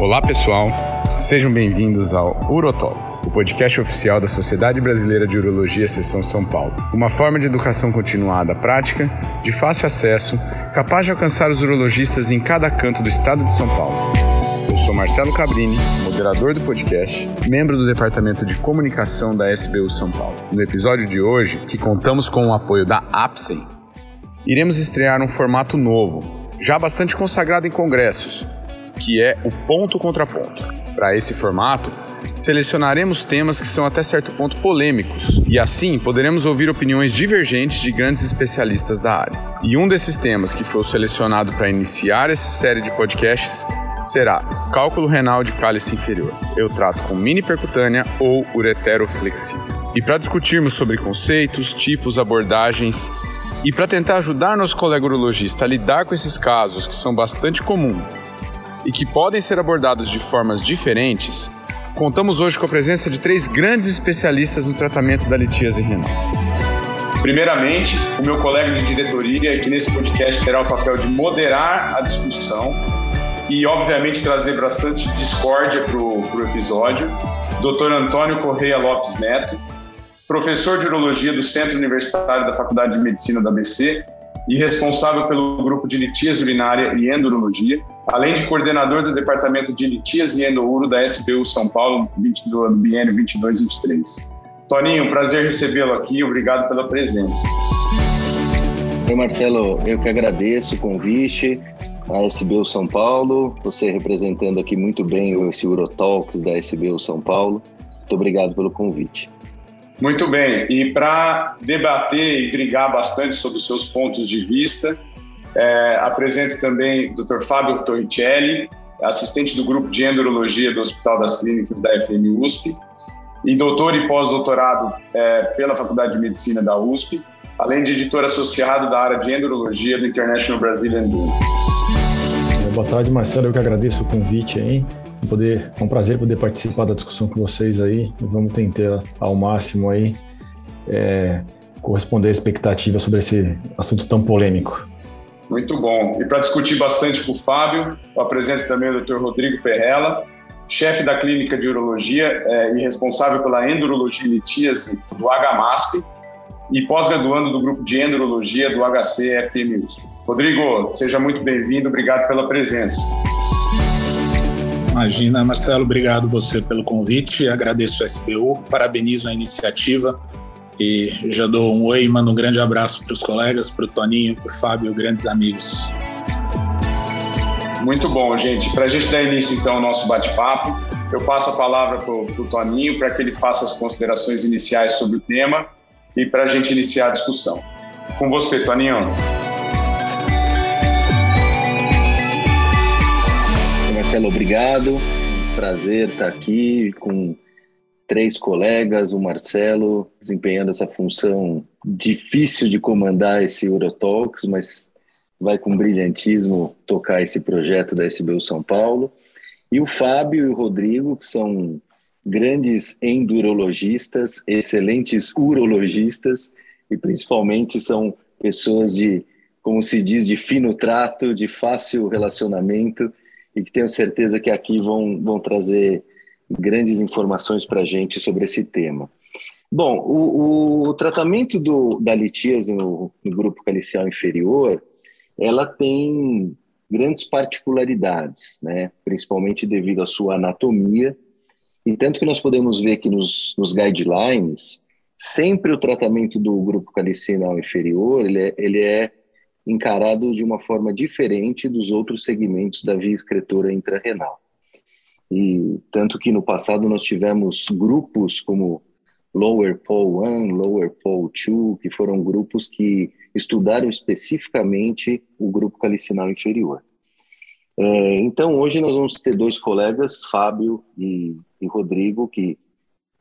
Olá, pessoal. Sejam bem-vindos ao Urotalks, o podcast oficial da Sociedade Brasileira de Urologia Seção São Paulo. Uma forma de educação continuada prática, de fácil acesso, capaz de alcançar os urologistas em cada canto do estado de São Paulo. Eu sou Marcelo Cabrini, moderador do podcast, membro do Departamento de Comunicação da SBU São Paulo. No episódio de hoje, que contamos com o apoio da APSEM, iremos estrear um formato novo, já bastante consagrado em congressos, que é o ponto contra ponto. Para esse formato, selecionaremos temas que são até certo ponto polêmicos e assim poderemos ouvir opiniões divergentes de grandes especialistas da área. E um desses temas que foi selecionado para iniciar essa série de podcasts será cálculo renal de cálice inferior. Eu trato com mini percutânea ou uretero flexível. E para discutirmos sobre conceitos, tipos, abordagens e para tentar ajudar nosso colega urologista a lidar com esses casos que são bastante comuns e que podem ser abordados de formas diferentes, contamos hoje com a presença de três grandes especialistas no tratamento da litíase renal. Primeiramente, o meu colega de diretoria, que nesse podcast terá o papel de moderar a discussão e, obviamente, trazer bastante discórdia para o episódio, Dr. Antônio Correia Lopes Neto, professor de urologia do Centro Universitário da Faculdade de Medicina da ABC e responsável pelo grupo de litíase urinária e endurologia, além de coordenador do departamento de litíase e endouro da SBU São Paulo do biênio 22-23. Toninho, prazer recebê-lo aqui, obrigado pela presença. Oi, Marcelo, eu que agradeço o convite a SBU São Paulo, você representando aqui muito bem esse Eurotalks da SBU São Paulo. Muito obrigado pelo convite. Muito bem, e para debater e brigar bastante sobre os seus pontos de vista, é, apresento também o Dr. Fábio Torricelli, assistente do grupo de endurologia do Hospital das Clínicas da FM USP, e doutor e pós-doutorado é, pela Faculdade de Medicina da USP, além de editor associado da área de endurologia do International Brazilian Journal. Boa tarde, Marcelo. Eu que agradeço o convite aí poder, é um prazer poder participar da discussão com vocês aí. Vamos tentar ao máximo aí é, corresponder à expectativa sobre esse assunto tão polêmico. Muito bom. E para discutir bastante com o Fábio, eu apresento também o Dr. Rodrigo Ferrella, chefe da clínica de urologia é, e responsável pela endurologia e litíase do HMASP e pós-graduando do grupo de endurologia do HC FMUS. Rodrigo, seja muito bem-vindo, obrigado pela presença. Imagina, Marcelo, obrigado você pelo convite, agradeço o SBU, parabenizo a iniciativa e já dou um oi, mando um grande abraço para os colegas, para o Toninho, para o Fábio, grandes amigos. Muito bom, gente. Para a gente dar início então ao nosso bate-papo, eu passo a palavra para o Toninho para que ele faça as considerações iniciais sobre o tema e para a gente iniciar a discussão. Com você, Toninho. Marcelo, obrigado. Prazer estar aqui com três colegas, o Marcelo desempenhando essa função difícil de comandar esse Eurotalks, mas vai com brilhantismo tocar esse projeto da SBU São Paulo. E o Fábio e o Rodrigo, que são grandes endurologistas, excelentes urologistas e principalmente são pessoas de, como se diz, de fino trato, de fácil relacionamento e que tenho certeza que aqui vão, vão trazer grandes informações para a gente sobre esse tema. Bom, o, o tratamento do, da litíase no, no, grupo calicial inferior, ela tem grandes particularidades, né? principalmente devido à sua anatomia, e tanto que nós podemos ver que nos, nos guidelines, sempre o tratamento do grupo calicinal inferior, ele é, ele é encarado de uma forma diferente dos outros segmentos da via excretora intrarrenal. E tanto que no passado nós tivemos grupos como Lower Pole 1, Lower Pole 2, que foram grupos que estudaram especificamente o grupo calicinal inferior. É, então, hoje nós vamos ter dois colegas, Fábio e, e Rodrigo, que,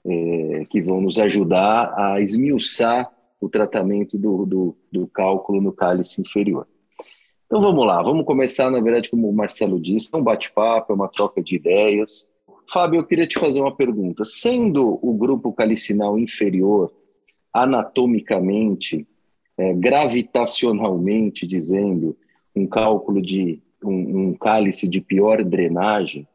é, que vão nos ajudar a esmiuçar o tratamento do, do, do cálculo no cálice inferior. Então vamos lá, vamos começar, na verdade, como o Marcelo disse, é um bate-papo, é uma troca de ideias. Fábio, eu queria te fazer uma pergunta. Sendo o grupo calicinal inferior, anatomicamente, é, gravitacionalmente dizendo, um cálculo de um, um cálice de pior drenagem,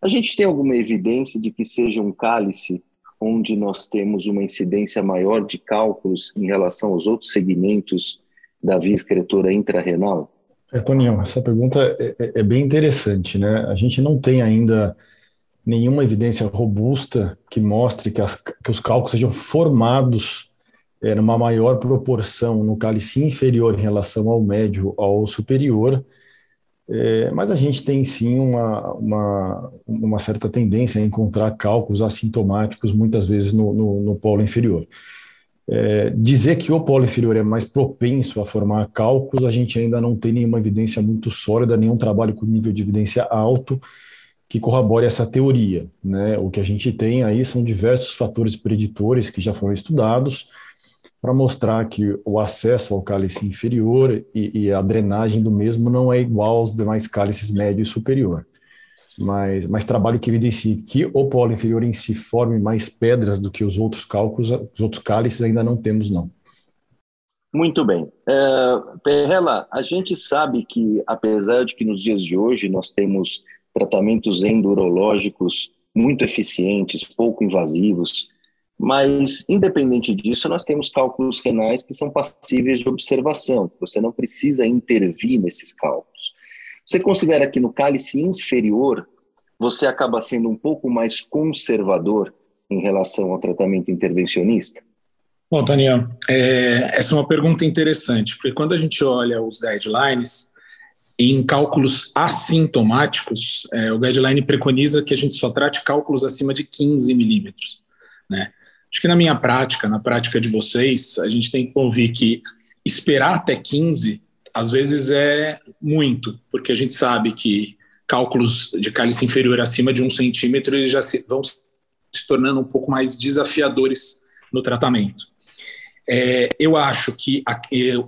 A gente tem alguma evidência de que seja um cálice onde nós temos uma incidência maior de cálculos em relação aos outros segmentos da via excretora intrarrenal? É, Toninho, essa pergunta é, é, é, bem interessante, né? A gente não tem ainda nenhuma evidência robusta que mostre que, as, que os cálculos sejam formados é, numa maior proporção no cálice inferior em relação ao médio ao superior, é, mas a gente tem sim uma, uma, uma, certa tendência a encontrar cálculos assintomáticos muitas vezes no, no, no polo inferior. É, dizer que o polo inferior é mais propenso a formar cálculos, a gente ainda não tem nenhuma evidência muito sólida, nenhum trabalho com nível de evidência alto que corrobore essa teoria. Né? O que a gente tem aí são diversos fatores preditores que já foram estudados para mostrar que o acesso ao cálice inferior e, e, a drenagem do mesmo não é igual aos demais cálices médio e superior mas, mas trabalho que evidencie que o polo inferior em si forme mais pedras do que os outros cálculos, os outros cálices ainda não temos, não. Muito bem. Uh, Perrela, a gente sabe que, apesar de que nos dias de hoje nós temos tratamentos endurológicos muito eficientes, pouco invasivos, mas, independente disso, nós temos cálculos renais que são passíveis de observação. Você não precisa intervir nesses cálculos. Você considera que no cálice inferior você acaba sendo um pouco mais conservador em relação ao tratamento intervencionista? Bom, Tânia, é, essa é uma pergunta interessante, porque quando a gente olha os guidelines, em cálculos assintomáticos, é, o guideline preconiza que a gente só trate cálculos acima de 15 milímetros. Né? Acho que na minha prática, na prática de vocês, a gente tem que convir que esperar até 15 às vezes é muito, porque a gente sabe que cálculos de cálice inferior acima de um centímetro eles já se, vão se tornando um pouco mais desafiadores no tratamento. É, eu acho que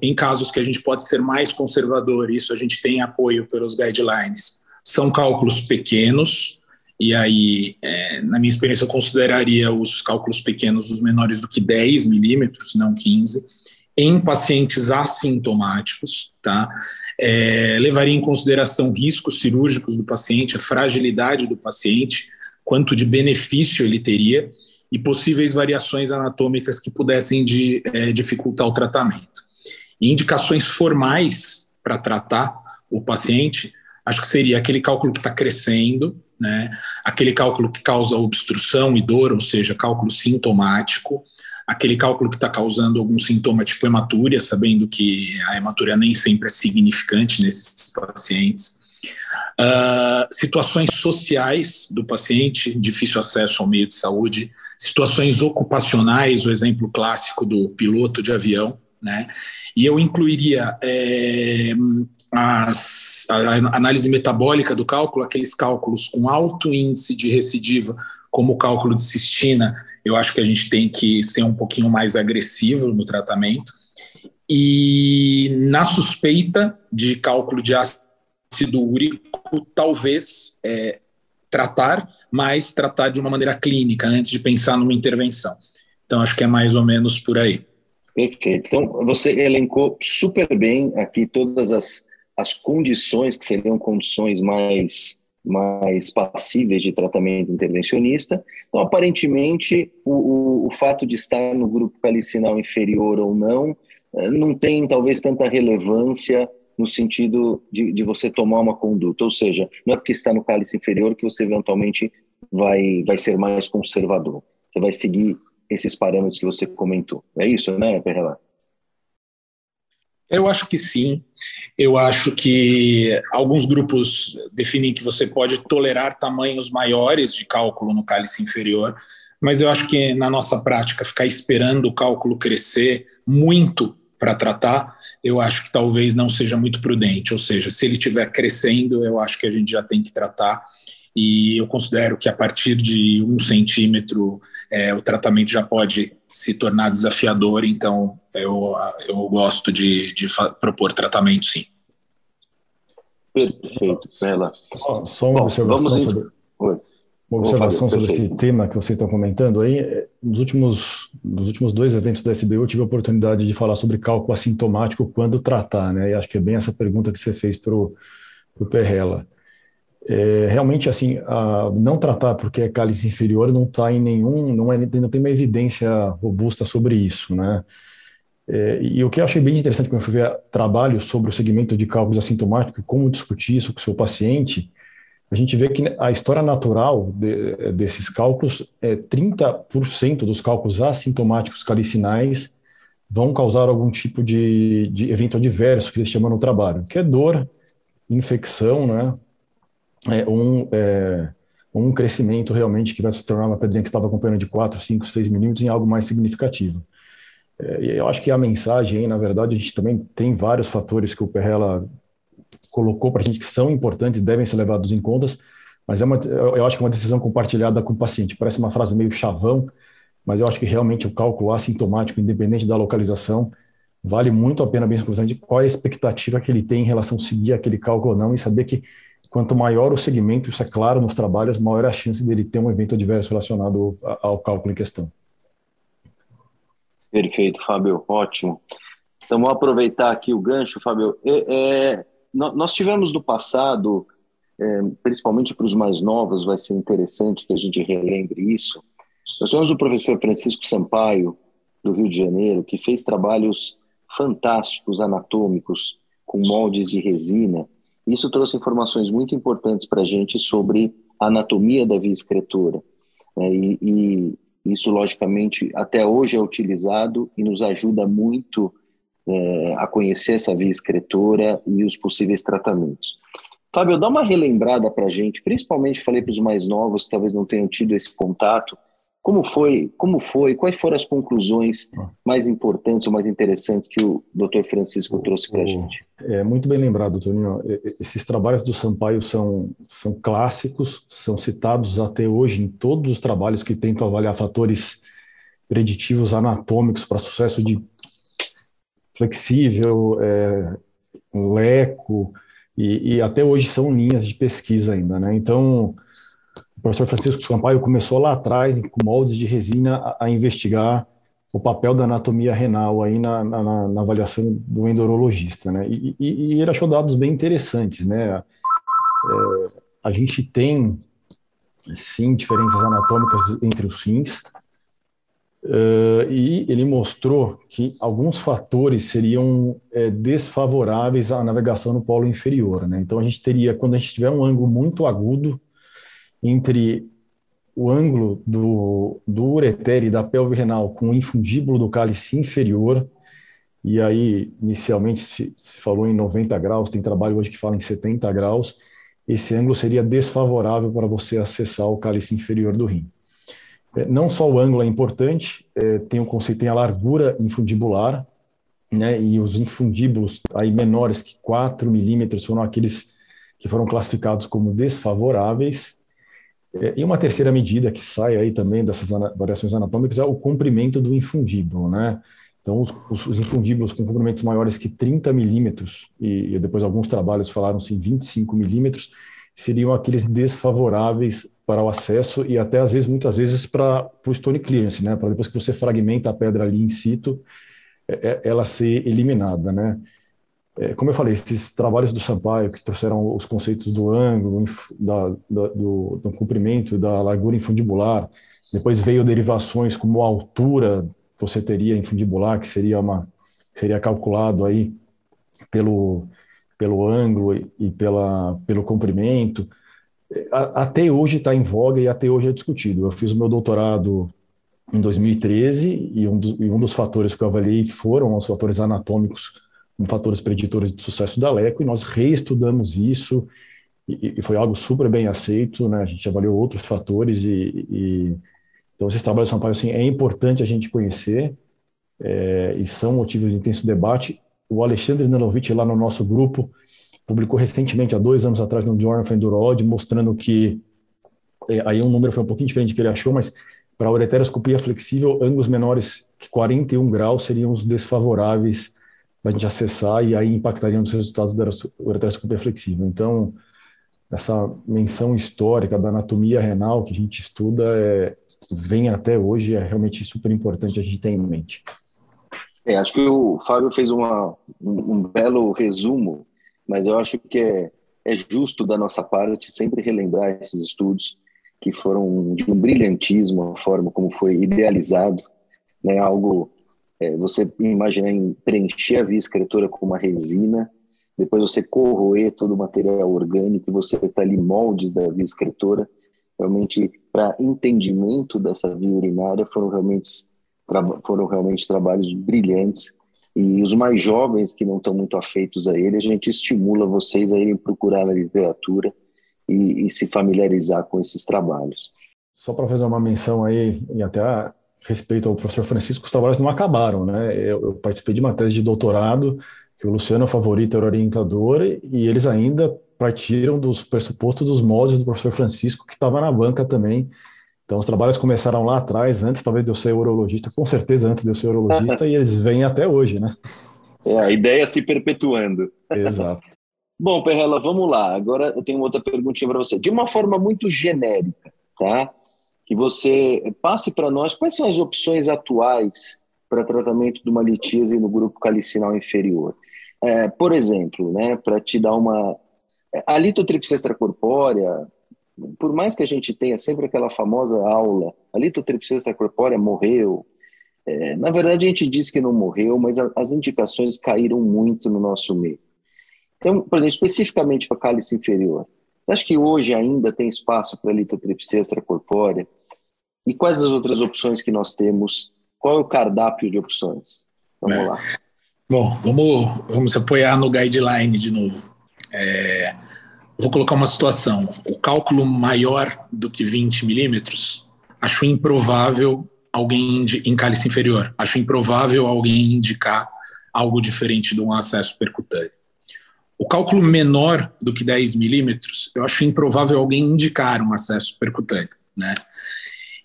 em casos que a gente pode ser mais conservador, isso a gente tem apoio pelos guidelines, são cálculos pequenos, e aí, é, na minha experiência, eu consideraria os cálculos pequenos os menores do que 10 milímetros, não 15 em pacientes assintomáticos, tá? É, levaria em consideração riscos cirúrgicos do paciente, a fragilidade do paciente, quanto de benefício ele teria e possíveis variações anatômicas que pudessem de, é, dificultar o tratamento. E indicações formais para tratar o paciente, acho que seria aquele cálculo que está crescendo, né? aquele cálculo que causa obstrução e dor, ou seja, cálculo sintomático, aquele cálculo que está causando algum sintoma tipo hematúria, sabendo que a hematúria nem sempre é significante nesses pacientes. Uh, situações sociais do paciente, difícil acesso ao meio de saúde, situações ocupacionais, o exemplo clássico do piloto de avião, né? E eu incluiria é, as, a análise metabólica do cálculo, aqueles cálculos com alto índice de recidiva, como o cálculo de cistina, eu acho que a gente tem que ser um pouquinho mais agressivo no tratamento. E na suspeita de cálculo de ácido úrico, talvez é, tratar, mas tratar de uma maneira clínica, antes de pensar numa intervenção. Então, acho que é mais ou menos por aí. Perfeito. Então, você elencou super bem aqui todas as, as condições que seriam condições mais mais passíveis de tratamento intervencionista. Então, aparentemente, o, o, o fato de estar no grupo calicinal inferior ou não, eh, não tem talvez tanta relevância no sentido de, de, você tomar uma conduta. Ou seja, não é porque está no cálice inferior que você eventualmente vai, vai ser mais conservador. Você vai seguir esses parâmetros que você comentou. É isso, né, Perrela? Eu acho que sim. Eu acho que alguns grupos definem que você pode tolerar tamanhos maiores de cálculo no cálice inferior, mas eu acho que na nossa prática, ficar esperando o cálculo crescer muito para tratar, eu acho que talvez não seja muito prudente. Ou seja, se ele estiver crescendo, eu acho que a gente já tem que tratar. E eu considero que a partir de um centímetro é, o tratamento já pode se tornar desafiador, então eu, eu gosto de, de propor tratamento sim. Perfeito, Bela. Só uma Bom, observação sobre, uma observação sobre esse tema que vocês estão comentando aí. Nos últimos, nos últimos dois eventos da SBU, eu tive a oportunidade de falar sobre cálculo assintomático quando tratar, né? E acho que é bem essa pergunta que você fez para o Perrella. É, realmente, assim, não tratar porque é cálice inferior não está em nenhum, não, é, não tem uma evidência robusta sobre isso, né? É, e o que eu achei bem interessante quando eu fui ver trabalho sobre o segmento de cálculos assintomáticos e como discutir isso com o seu paciente, a gente vê que a história natural de, desses cálculos é 30% dos cálculos assintomáticos calicinais vão causar algum tipo de, de evento adverso que eles chamam no trabalho, que é dor, infecção, né? É um, é, um crescimento realmente que vai se tornar uma pedrinha que estava acompanhando de 4, 5, 6 milímetros em algo mais significativo. É, eu acho que a mensagem, na verdade, a gente também tem vários fatores que o Perrella colocou para a gente que são importantes, devem ser levados em contas, mas é uma, eu acho que é uma decisão compartilhada com o paciente. Parece uma frase meio chavão, mas eu acho que realmente o cálculo assintomático, independente da localização, vale muito a pena bem de qual é a expectativa que ele tem em relação a seguir aquele cálculo ou não, e saber que quanto maior o segmento, isso é claro nos trabalhos, maior é a chance dele ter um evento adverso relacionado ao cálculo em questão. Perfeito, Fábio, ótimo. Então, vamos aproveitar aqui o gancho, Fábio. É, é, nós tivemos no passado, é, principalmente para os mais novos, vai ser interessante que a gente relembre isso. Nós tivemos o professor Francisco Sampaio, do Rio de Janeiro, que fez trabalhos fantásticos anatômicos com moldes de resina. Isso trouxe informações muito importantes para a gente sobre a anatomia da via excretora. Né? E, e, isso, logicamente, até hoje é utilizado e nos ajuda muito é, a conhecer essa via excretora e os possíveis tratamentos. Fábio, dá uma relembrada para a gente, principalmente falei para os mais novos que talvez não tenham tido esse contato, como foi, como foi, quais foram as conclusões ah. mais importantes ou mais interessantes que o Dr. Francisco trouxe para a gente? É muito bem lembrado, Toninho. Esses trabalhos do Sampaio são, são clássicos, são citados até hoje em todos os trabalhos que tentam avaliar fatores preditivos anatômicos para sucesso de flexível, é, leco, e, e até hoje são linhas de pesquisa ainda, né? Então, o professor Francisco Sampaio começou lá atrás, com moldes de resina, a, a investigar o papel da anatomia renal aí na, na, na avaliação do endurologista, né? E, e, e, ele achou dados bem interessantes, né? É, a gente tem, sim, diferenças anatômicas entre os rins, uh, e ele mostrou que alguns fatores seriam é, desfavoráveis à navegação no polo inferior, né? Então a gente teria, quando a gente tiver um ângulo muito agudo, entre o ângulo do, do ureter e da pelve renal com o infundíbulo do cálice inferior, e aí inicialmente se, se, falou em 90 graus, tem trabalho hoje que fala em 70 graus, esse ângulo seria desfavorável para você acessar o cálice inferior do rim. É, não só o ângulo é importante, é, tem o conceito, tem a largura infundibular, né, e os infundíbulos aí menores que 4 milímetros foram aqueles que foram classificados como desfavoráveis, e uma terceira medida que sai aí também dessas variações anatômicas é o comprimento do infundíbulo, né? Então, os, os infundíbulos com comprimentos maiores que 30 milímetros, e, e, depois alguns trabalhos falaram-se em 25 milímetros, seriam aqueles desfavoráveis para o acesso e até, às vezes, muitas vezes, para o stone clearance, né? Para depois que você fragmenta a pedra ali in situ, é, é, ela ser eliminada, né? É, como eu falei, esses trabalhos do Sampaio que trouxeram os conceitos do ângulo, da, da, do, do, comprimento, da largura infundibular, depois veio derivações como a altura que você teria infundibular, que seria uma seria calculado aí pelo pelo ângulo e, pela pelo comprimento. A, até hoje está em voga e até hoje é discutido. Eu fiz o meu doutorado em 2013 e um, do, e um dos fatores que eu avaliei foram os fatores anatômicos como fatores preditores de sucesso da LECO, e nós reestudamos isso, e, e, foi algo super bem aceito, né? a gente avaliou outros fatores, e, e então esses trabalhos de São Paulo assim, é importante a gente conhecer, é, e são motivos de intenso debate. O Alexandre Nalovitch, lá no nosso grupo, publicou recentemente, há dois anos atrás, no Journal of Endurology, mostrando que, é, aí um número foi um pouquinho diferente do que ele achou, mas para a ureteroscopia flexível, ângulos menores que 41 graus seriam os desfavoráveis para a gente acessar e aí impactaria nos resultados da ureteroscopia flexível. Então, essa menção histórica da anatomia renal que a gente estuda é, vem até hoje, é realmente super importante a gente ter em mente. É, acho que o Fábio fez uma, um, um, belo resumo, mas eu acho que é, é justo da nossa parte sempre relembrar esses estudos que foram de um brilhantismo, a forma como foi idealizado, né, algo, é, você imagina em preencher a via excretora com uma resina, depois você corroer todo o material orgânico e você está ali moldes da via excretora, realmente para entendimento dessa via urinária foram realmente foram realmente trabalhos brilhantes e os mais jovens que não estão muito afeitos a ele, a gente estimula vocês a irem procurar na literatura e, e se familiarizar com esses trabalhos. Só para fazer uma menção aí, e até respeito ao professor Francisco, os trabalhos não acabaram, né? Eu, eu participei de uma tese de doutorado que o Luciano Favorito era orientador e eles ainda partiram dos pressupostos dos moldes do professor Francisco, que estava na banca também. Então, os trabalhos começaram lá atrás, antes talvez de eu ser urologista, com certeza antes de eu ser urologista, e eles vêm até hoje, né? É, a ideia se perpetuando. Exato. Bom, Perrela, vamos lá. Agora eu tenho outra perguntinha para você. De uma forma muito genérica, tá? Que você passe para nós quais são as opções atuais para tratamento de uma litíase no grupo calicinal inferior. É, por exemplo, né, para te dar uma. A litotripsia extracorpórea, por mais que a gente tenha sempre aquela famosa aula, a litotripsia extracorpórea morreu. É, na verdade, a gente diz que não morreu, mas a, as indicações caíram muito no nosso meio. Então, por exemplo, especificamente para cálice inferior, acha que hoje ainda tem espaço para litotripsia extracorpórea? E quais as outras opções que nós temos? Qual é o cardápio de opções? Vamos é. lá. Bom, vamos, vamos apoiar no guideline de novo. É, vou colocar uma situação. O cálculo maior do que 20 milímetros, acho improvável alguém em cálice inferior. Acho improvável alguém indicar algo diferente de um acesso percutâneo. O cálculo menor do que 10 milímetros, eu acho improvável alguém indicar um acesso percutâneo, né?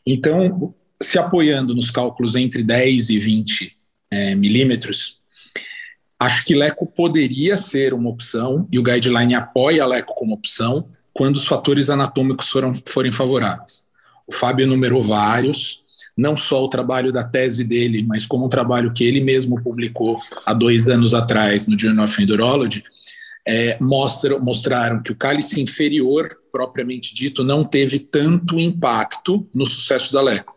Então, se apoiando nos cálculos entre 10 e 20 é, milímetros, acho que LECO poderia ser uma opção, e o guideline apoia LECO como opção, quando os fatores anatômicos foram, forem favoráveis. O Fábio enumerou vários, não só o trabalho da tese dele, mas como um trabalho que ele mesmo publicou há dois anos atrás no Journal of Endurology, é, mostraram que o cálice inferior, propriamente dito, não teve tanto impacto no sucesso da LECO,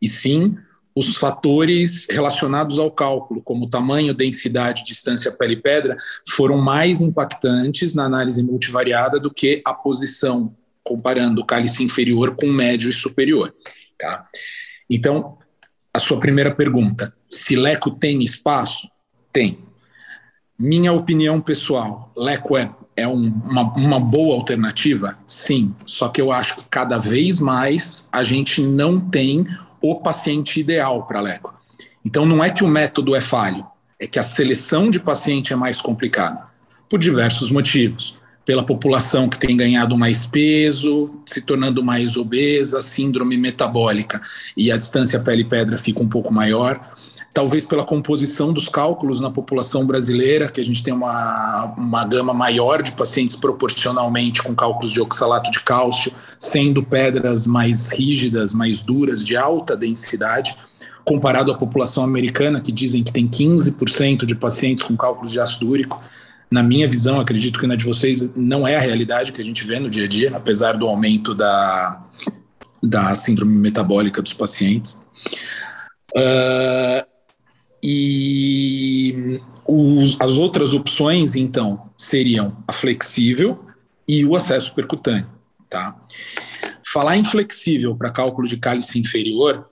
e sim os fatores relacionados ao cálculo, como tamanho, densidade, distância pele-pedra, foram mais impactantes na análise multivariada do que a posição, comparando o cálice inferior com médio e superior. Tá? Então, a sua primeira pergunta, se LECO tem espaço? Tem. Minha opinião pessoal, Leco é, um, uma, uma boa alternativa? Sim, só que eu acho que cada vez mais a gente não tem o paciente ideal para Leco. Então não é que o método é falho, é que a seleção de paciente é mais complicada, por diversos motivos. Pela população que tem ganhado mais peso, se tornando mais obesa, síndrome metabólica e a distância pele-pedra fica um pouco maior talvez pela composição dos cálculos na população brasileira, que a gente tem uma, uma gama maior de pacientes proporcionalmente com cálculos de oxalato de cálcio, sendo pedras mais rígidas, mais duras, de alta densidade, comparado à população americana, que dizem que tem 15% de pacientes com cálculos de ácido úrico. Na minha visão, acredito que na de vocês não é a realidade que a gente vê no dia a dia, apesar do aumento da, da síndrome metabólica dos pacientes. Uh, e os, as outras opções, então, seriam a flexível e o acesso percutâneo. Tá? Falar em flexível para cálculo de cálice inferior,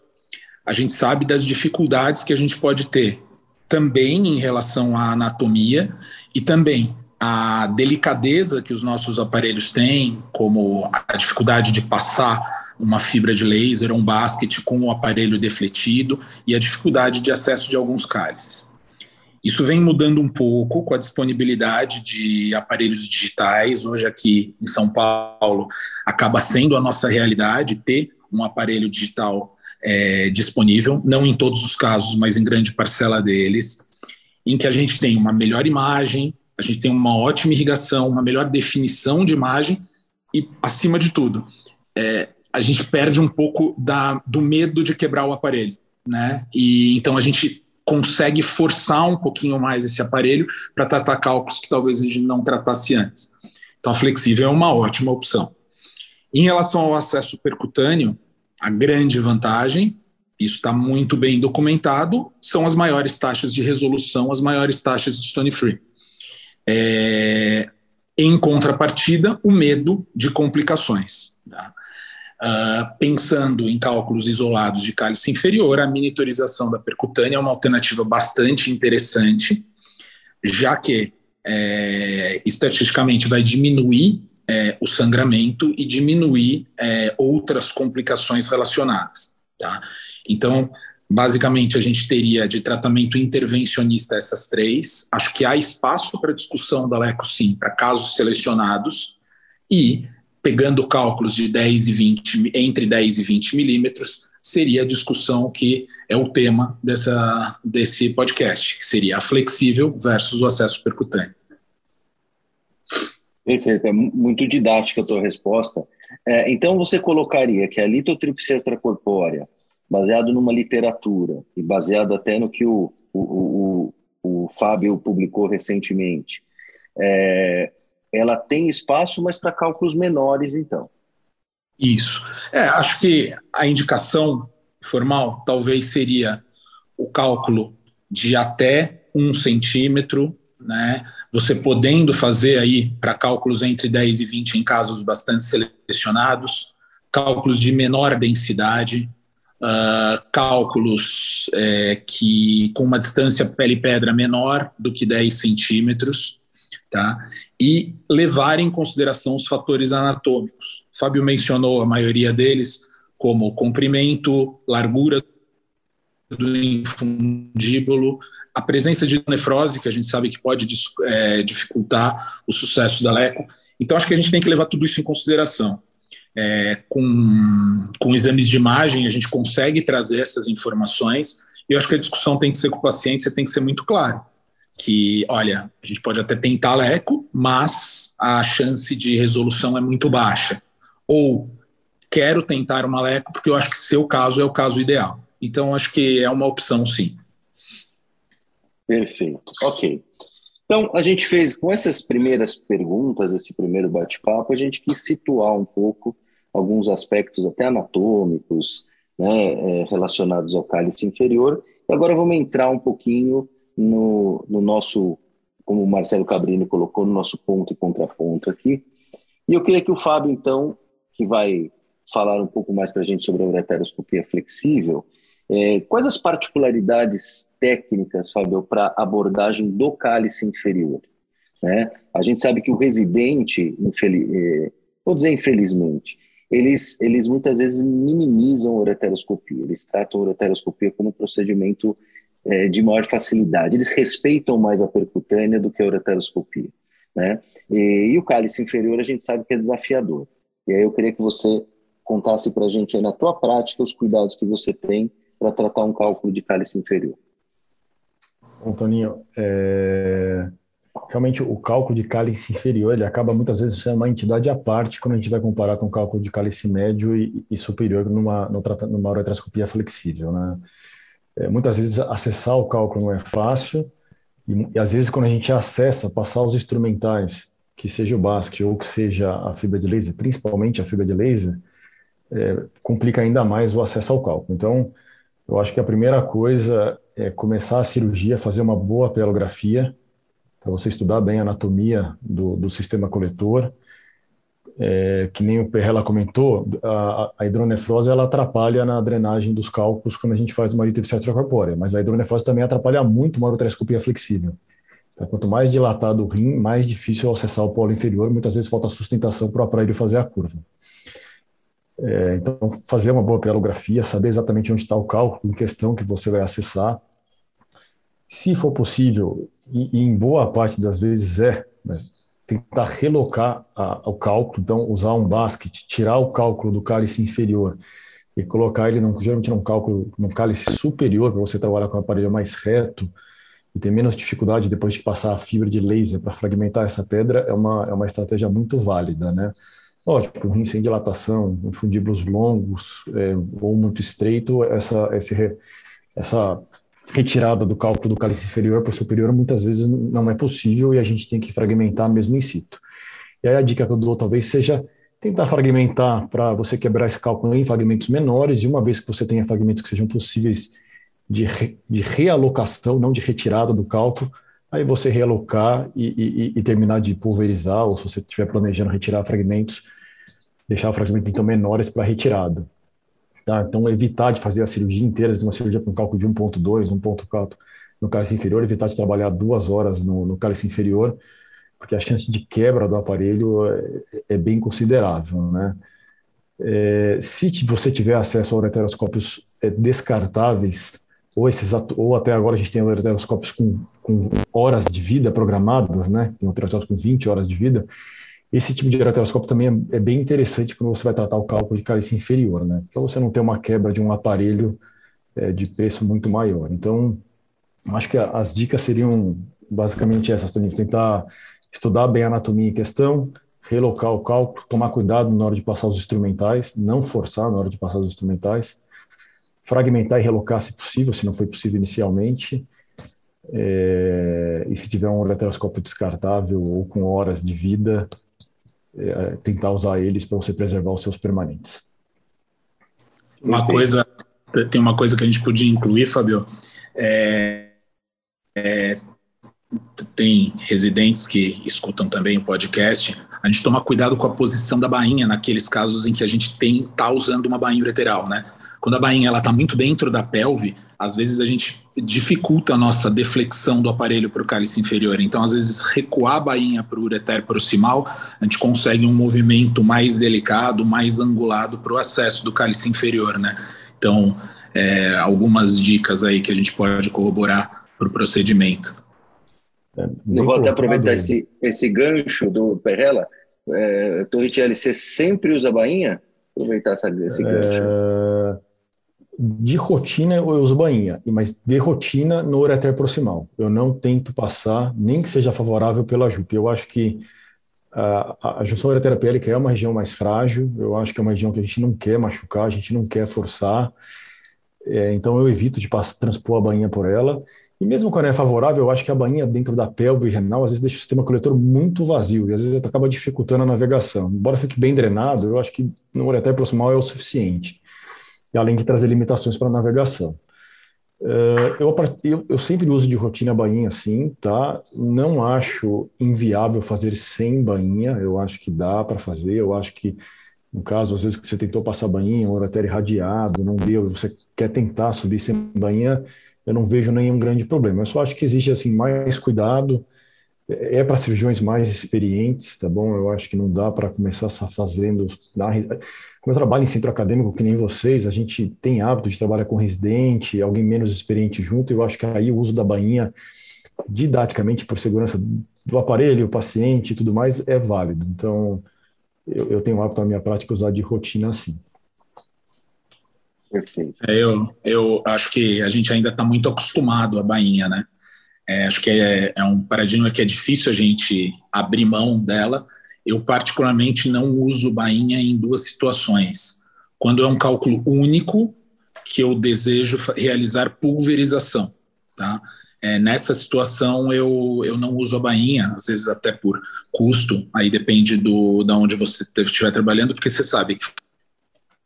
a gente sabe das dificuldades que a gente pode ter também em relação à anatomia e também a delicadeza que os nossos aparelhos têm, como a dificuldade de passar uma fibra de laser ou um basquete com o aparelho defletido e a dificuldade de acesso de alguns cálices. Isso vem mudando um pouco com a disponibilidade de aparelhos digitais. Hoje, aqui em São Paulo, acaba sendo a nossa realidade ter um aparelho digital é, disponível, não em todos os casos, mas em grande parcela deles, em que a gente tem uma melhor imagem, a gente tem uma ótima irrigação, uma melhor definição de imagem e, acima de tudo, é, a gente perde um pouco da, do medo de quebrar o aparelho, né? E então a gente consegue forçar um pouquinho mais esse aparelho para tratar cálculos que talvez a gente não tratasse antes. Então, a flexível é uma ótima opção. Em relação ao acesso percutâneo, a grande vantagem, isso está muito bem documentado, são as maiores taxas de resolução, as maiores taxas de stone free. É, em contrapartida, o medo de complicações. Tá? Uh, pensando em cálculos isolados de cálice inferior, a miniaturização da percutânea é uma alternativa bastante interessante, já que é, estatisticamente vai diminuir é, o sangramento e diminuir é, outras complicações relacionadas. Tá? Então, basicamente, a gente teria de tratamento intervencionista essas três. Acho que há espaço para discussão da LECO, sim, para casos selecionados e pegando cálculos de 10 e 20, entre 10 e 20 milímetros, seria a discussão que é o tema dessa, desse podcast, que seria a flexível versus o acesso percutâneo. Perfeito, é muito didática a tua resposta. É, então, você colocaria que a litotripsia extracorpórea, baseado numa literatura e baseado até no que o, o, o, o Fábio publicou recentemente, é, ela tem espaço, mas para cálculos menores, então. Isso. É, acho que a indicação formal talvez seria o cálculo de até um centímetro, né? Você podendo fazer aí para cálculos entre 10 e 20 em casos bastante selecionados, cálculos de menor densidade, uh, cálculos é, que com uma distância pele-pedra menor do que 10 centímetros, tá? e levar em consideração os fatores anatômicos. Fábio mencionou a maioria deles, como comprimento, largura do infundíbulo, a presença de nefrose, que a gente sabe que pode é, dificultar o sucesso da LECO. Então, acho que a gente tem que levar tudo isso em consideração. É, com, com exames de imagem, a gente consegue trazer essas informações, e eu acho que a discussão tem que ser com o paciente, você tem que ser muito claro que, olha, a gente pode até tentar leco, mas a chance de resolução é muito baixa. Ou quero tentar uma leco porque eu acho que seu caso é o caso ideal. Então, acho que é uma opção, sim. Perfeito. Ok. Então, a gente fez, com essas primeiras perguntas, esse primeiro bate-papo, a gente quis situar um pouco alguns aspectos até anatômicos, né, é, relacionados ao cálice inferior. E agora vamos entrar um pouquinho no, no nosso, como o Marcelo Cabrini colocou, no nosso ponto e contraponto aqui. E eu queria que o Fábio, então, que vai falar um pouco mais para a gente sobre a ureteroscopia flexível, é, quais as particularidades técnicas, Fábio, para abordagem do cálice inferior? Né? A gente sabe que o residente, infeliz, é, vou dizer infelizmente, eles, eles muitas vezes minimizam a ureteroscopia, eles tratam a ureteroscopia como um procedimento é, de maior facilidade. Eles respeitam mais a percutânea do que a ureteroscopia. Né? E, e, o cálice inferior a gente sabe que é desafiador. E aí eu queria que você contasse para a gente aí na tua prática os cuidados que você tem para tratar um cálculo de cálice inferior. Bom, Toninho, é... realmente o cálculo de cálice inferior ele acaba muitas vezes sendo uma entidade à parte quando a gente vai comparar com o cálculo de cálice médio e, e superior numa, numa ureteroscopia flexível, né? É, muitas vezes acessar o cálculo não é fácil, e, e, às vezes quando a gente acessa, passar os instrumentais, que seja o BASC ou que seja a fibra de laser, principalmente a fibra de laser, é, complica ainda mais o acesso ao cálculo. Então, eu acho que a primeira coisa é começar a cirurgia, fazer uma boa pelografia, para você estudar bem a anatomia do, do sistema coletor, é, que nem o Perrella comentou, a, a, hidronefrose ela atrapalha na drenagem dos cálculos quando a gente faz uma litripsia extracorpórea, mas a hidronefrose também atrapalha muito uma ureteroscopia flexível. Então, quanto mais dilatado o rim, mais difícil acessar o polo inferior, muitas vezes falta sustentação para o aparelho fazer a curva. É, então, fazer uma boa pelografia, saber exatamente onde está o cálculo em questão que você vai acessar. Se for possível, e, e em boa parte das vezes é, né, tentar relocar a, o cálculo, então usar um basket, tirar o cálculo do cálice inferior e colocar ele num, geralmente num cálculo, num cálice superior, para você trabalhar com o aparelho mais reto e ter menos dificuldade depois de passar a fibra de laser para fragmentar essa pedra, é uma, é uma estratégia muito válida, né? Lógico, rim sem dilatação, infundíbulos longos é, ou muito estreito, essa, esse, essa retirada do cálculo do cálice inferior para o superior muitas vezes não é possível e a gente tem que fragmentar mesmo in situ. E aí a dica que eu dou talvez seja tentar fragmentar para você quebrar esse cálculo em fragmentos menores, e uma vez que você tenha fragmentos que sejam possíveis de, re, de realocação, não de retirada do cálculo, aí você realocar e, e, e, terminar de pulverizar, ou se você estiver planejando retirar fragmentos, deixar fragmentos então menores para retirada. Tá? Então, evitar de fazer a cirurgia inteira, uma cirurgia com cálculo de 1.2, 1.4 no cálice inferior, evitar de trabalhar duas horas no, no cálice inferior, porque a chance de quebra do aparelho é, é bem considerável, né? É, se você tiver acesso a ureteroscópios é, descartáveis, ou esses ou até agora a gente tem ureteroscópios com, com horas de vida programadas, né? Tem ureteroscópios com 20 horas de vida. Esse tipo de ureteroscópio também é, é, bem interessante quando você vai tratar o cálculo de cálice inferior, né? Para você não ter uma quebra de um aparelho é, de preço muito maior. Então, acho que as dicas seriam basicamente essas, Toninho. Tentar estudar bem a anatomia em questão, relocar o cálculo, tomar cuidado na hora de passar os instrumentais, não forçar na hora de passar os instrumentais, fragmentar e relocar se possível, se não foi possível inicialmente, é, e se tiver um ureteroscópio descartável ou com horas de vida, é, tentar usar eles para você preservar os seus permanentes. Uma coisa, tem uma coisa que a gente podia incluir, Fabio, é, é tem residentes que escutam também o podcast, a gente toma cuidado com a posição da bainha naqueles casos em que a gente tem tá usando uma bainha ureteral, né? Quando a bainha ela está muito dentro da pelve, às vezes a gente dificulta a nossa deflexão do aparelho para o cálice inferior. Então, às vezes, recuar a bainha para o ureter proximal, a gente consegue um movimento mais delicado, mais angulado para o acesso do cálice inferior, né? Então, é, algumas dicas aí que a gente pode corroborar para o procedimento. É, Eu vou até aproveitar esse, esse gancho do Perrella. É, Torricelli, você sempre usa bainha? Aproveitar essa, esse gancho. É, de rotina eu uso bainha, mas de rotina no ureter proximal. Eu não tento passar, nem que seja favorável pela JUP. Eu acho que a, a junção ureterapélica é uma região mais frágil, eu acho que é uma região que a gente não quer machucar, a gente não quer forçar, é, então eu evito de passar, transpor a bainha por ela. E mesmo quando é favorável, eu acho que a bainha dentro da pelve renal às vezes deixa o sistema coletor muito vazio e às vezes acaba dificultando a navegação. Embora fique bem drenado, eu acho que no ureter proximal é o suficiente. E além de trazer limitações para a navegação. Uh, eu, eu, eu, sempre uso de rotina bainha sim, tá? Não acho inviável fazer sem bainha, eu acho que dá para fazer, eu acho que no caso, às vezes que você tentou passar bainha, o ureter irradiado, não deu, você quer tentar subir sem bainha, eu não vejo nenhum grande problema. Eu só acho que existe assim mais cuidado. É para cirurgiões mais experientes, tá bom? Eu acho que não dá para começar fazendo. Como eu trabalho em centro acadêmico, que nem vocês, a gente tem hábito de trabalhar com residente, alguém menos experiente junto. Eu acho que aí o uso da bainha, didaticamente, por segurança do aparelho, o paciente e tudo mais, é válido. Então, eu, eu tenho hábito na minha prática usar de rotina assim. Perfeito. É, eu, eu acho que a gente ainda está muito acostumado à bainha, né? É, acho que é, é, um paradigma que é difícil a gente abrir mão dela. Eu, particularmente, não uso bainha em duas situações. Quando é um cálculo único, que eu desejo realizar pulverização, tá? É, nessa situação, eu, eu não uso a bainha, às vezes até por custo, aí depende do da onde você estiver trabalhando, porque você sabe que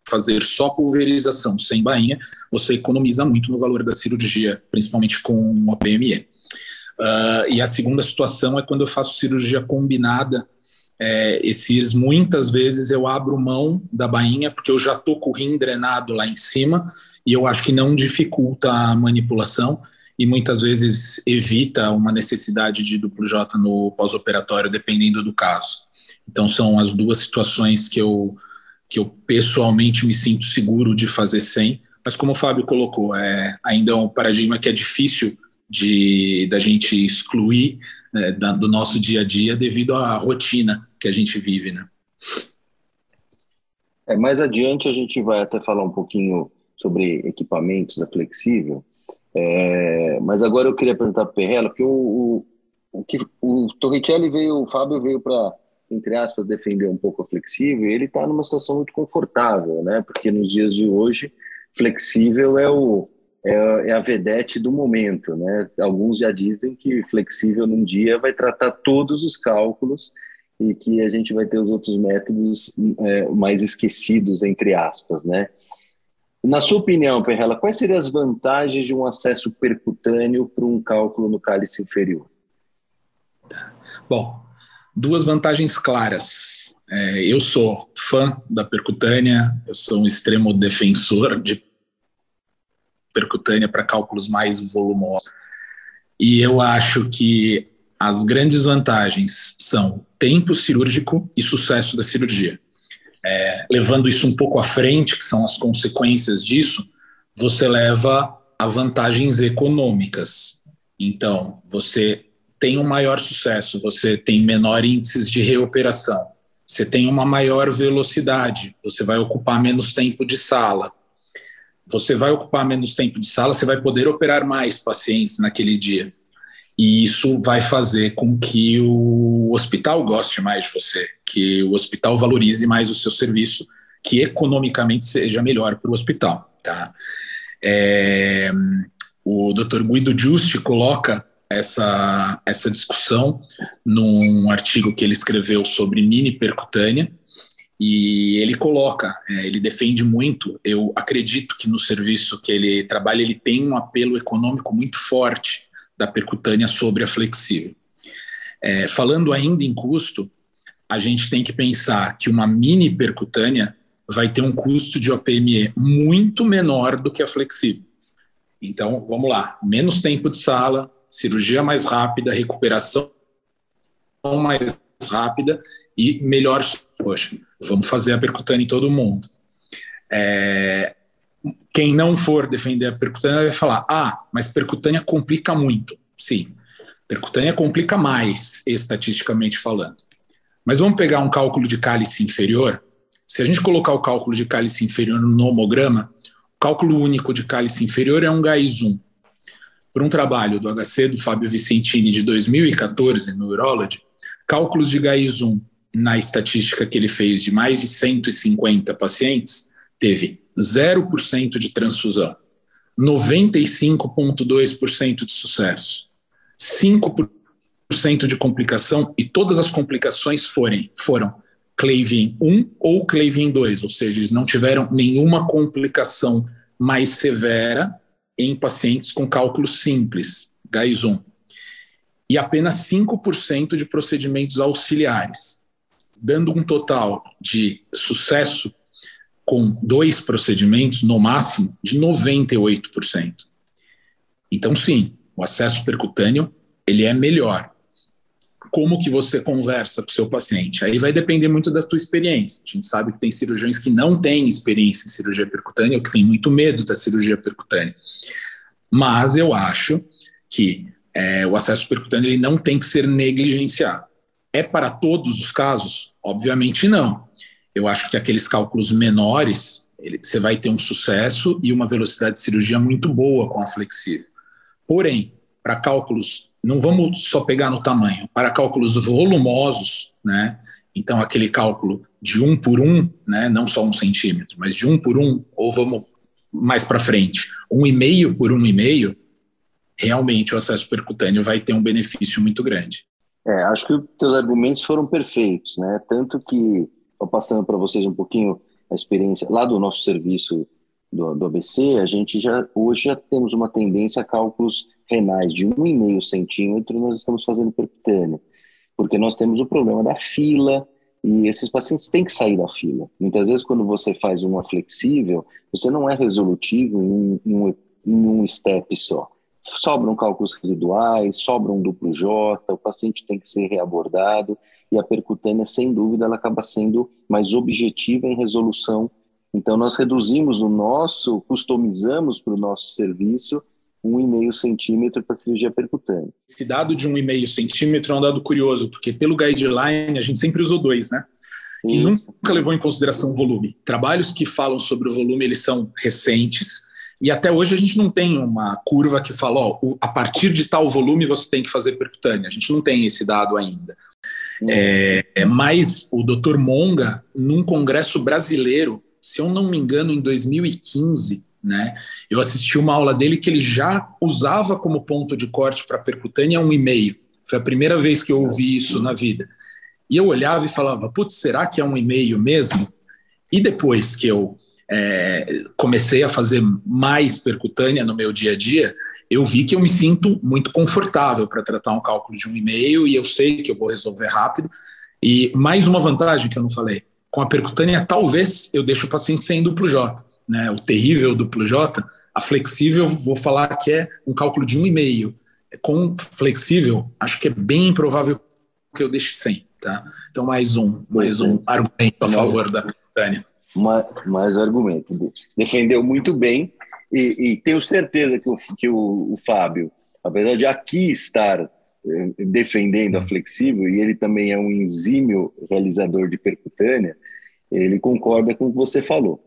fazer só pulverização sem bainha, você economiza muito no valor da cirurgia, principalmente com o PME. Uh, e a segunda situação é quando eu faço cirurgia combinada. É, muitas vezes eu abro mão da bainha porque eu já tô com o rim drenado lá em cima e eu acho que não dificulta a manipulação e muitas vezes evita uma necessidade de duplo J no pós-operatório, dependendo do caso. Então são as duas situações que eu que eu pessoalmente me sinto seguro de fazer sem, mas como o Fábio colocou, é, ainda é um paradigma que é difícil de da gente excluir né, da, do nosso dia a dia devido à rotina que a gente vive, né? É, mais adiante a gente vai até falar um pouquinho sobre equipamentos da Flexível, é, mas agora eu queria perguntar para o Perrella, porque o, o, o, que, o Torricelli veio, o Fábio veio para entre aspas, defender um pouco a flexível, ele está numa situação muito confortável, né? Porque nos dias de hoje, flexível é, o, é, é a vedete do momento, né? Alguns já dizem que flexível num dia vai tratar todos os cálculos e que a gente vai ter os outros métodos é, mais esquecidos, entre aspas, né? Na sua opinião, Perrela, quais seriam as vantagens de um acesso percutâneo para um cálculo no cálice inferior? Bom, duas vantagens claras. É, eu sou fã da percutânea, eu sou um extremo defensor de percutânea para cálculos mais volumosos. E eu acho que as grandes vantagens são tempo cirúrgico e sucesso da cirurgia. É, levando isso um pouco à frente, que são as consequências disso, você leva a vantagens econômicas. Então, você tem um maior sucesso, você tem menor índices de reoperação, você tem uma maior velocidade, você vai ocupar menos tempo de sala. Você vai ocupar menos tempo de sala, você vai poder operar mais pacientes naquele dia. E isso vai fazer com que o hospital goste mais de você, que o hospital valorize mais o seu serviço, que economicamente seja melhor para o hospital. Tá? É, o Dr. Guido Giusti coloca essa, essa discussão num artigo que ele escreveu sobre mini percutânea, e ele coloca, é, ele defende muito. Eu acredito que no serviço que ele trabalha, ele tem um apelo econômico muito forte da percutânea sobre a flexível. É, falando ainda em custo, a gente tem que pensar que uma mini percutânea vai ter um custo de OPME muito menor do que a flexível. Então, vamos lá: menos tempo de sala, cirurgia mais rápida, recuperação mais rápida e melhor. Poxa, vamos fazer a percutânea em todo mundo. É, quem não for defender a percutânea vai falar: ah, mas percutânea complica muito. Sim, percutânea complica mais, estatisticamente falando. Mas vamos pegar um cálculo de cálice inferior. Se a gente colocar o cálculo de cálice inferior no homograma, o cálculo único de cálice inferior é um GAIS 1 por um trabalho do HC do Fábio Vicentini de 2014 no Urology, cálculos de GAIS-1 na estatística que ele fez de mais de 150 pacientes, teve 0% de transfusão, 95,2% de sucesso, 5% de complicação e todas as complicações forem, foram Clavien 1 ou Clavien 2, ou seja, eles não tiveram nenhuma complicação mais severa em pacientes com cálculo simples, GAIS-1, e apenas 5% de procedimentos auxiliares, dando um total de sucesso com dois procedimentos, no máximo, de 98%. Então, sim, o acesso percutâneo ele é melhor. Como que você conversa com o seu paciente? Aí vai depender muito da tua experiência. A gente sabe que tem cirurgiões que não têm experiência em cirurgia percutânea ou que têm muito medo da cirurgia percutânea. Mas eu acho que é, o acesso percutâneo ele não tem que ser negligenciado. É para todos os casos? Obviamente não. Eu acho que aqueles cálculos menores, ele, você vai ter um sucesso e uma velocidade de cirurgia muito boa com a flexível. Porém, para cálculos, não vamos só pegar no tamanho, para cálculos volumosos, né? Então, aquele cálculo de um por um, né, não só um centímetro, mas de um por um, ou vamos mais para frente, um e-mail por um e-mail, realmente o acesso percutâneo vai ter um benefício muito grande. É, acho que os teus argumentos foram perfeitos, né? Tanto que, passando para vocês um pouquinho a experiência lá do nosso serviço do, do, ABC, a gente já hoje já temos uma tendência a cálculos renais de 1,5 centímetro, nós estamos fazendo percutâneo, porque nós temos o problema da fila, e esses pacientes têm que sair da fila. Muitas vezes, quando você faz uma flexível, você não é resolutivo em, em, um, em um step só. Sobram cálculos residuais, sobra um duplo J, o paciente tem que ser reabordado, e a percutânea, sem dúvida, ela acaba sendo mais objetiva em resolução. Então, nós reduzimos o nosso, customizamos para o nosso serviço 1,5 centímetro para cirurgia percutânea. Esse dado de 1,5 centímetro é um dado curioso, porque pelo guideline a gente sempre usou dois, né? E nunca levou em consideração o volume. Trabalhos que falam sobre o volume, eles são recentes, e até hoje a gente não tem uma curva que fala, ó, a partir de tal volume você tem que fazer percutânea. A gente não tem esse dado ainda. É, é mas o Dr. Monga, num congresso brasileiro, se eu não me engano, em 2015, né? Eu assisti uma aula dele que ele já usava como ponto de corte para percutânea um e-mail. Foi a primeira vez que eu ouvi isso na vida. E eu olhava e falava, putz, será que é um e-mail mesmo? E depois que eu é, comecei a fazer mais percutânea no meu dia a dia, eu vi que eu me sinto muito confortável para tratar um cálculo de um e-mail e eu sei que eu vou resolver rápido. E mais uma vantagem que eu não falei, com a percutânea, talvez eu deixe o paciente sem duplo J. Né? O terrível duplo J, a flexível, vou falar que é um cálculo de um e-mail. Com flexível, acho que é bem improvável que eu deixe sem. Tá? Então, mais um, mais um argumento a favor da percutânea. Mais, mais argumento. Defendeu muito bem e, e tenho certeza que o, que o, o Fábio, apesar de aqui estar eh, defendendo a flexível, e ele também é um exímio realizador de percutânea, ele concorda com o que você falou.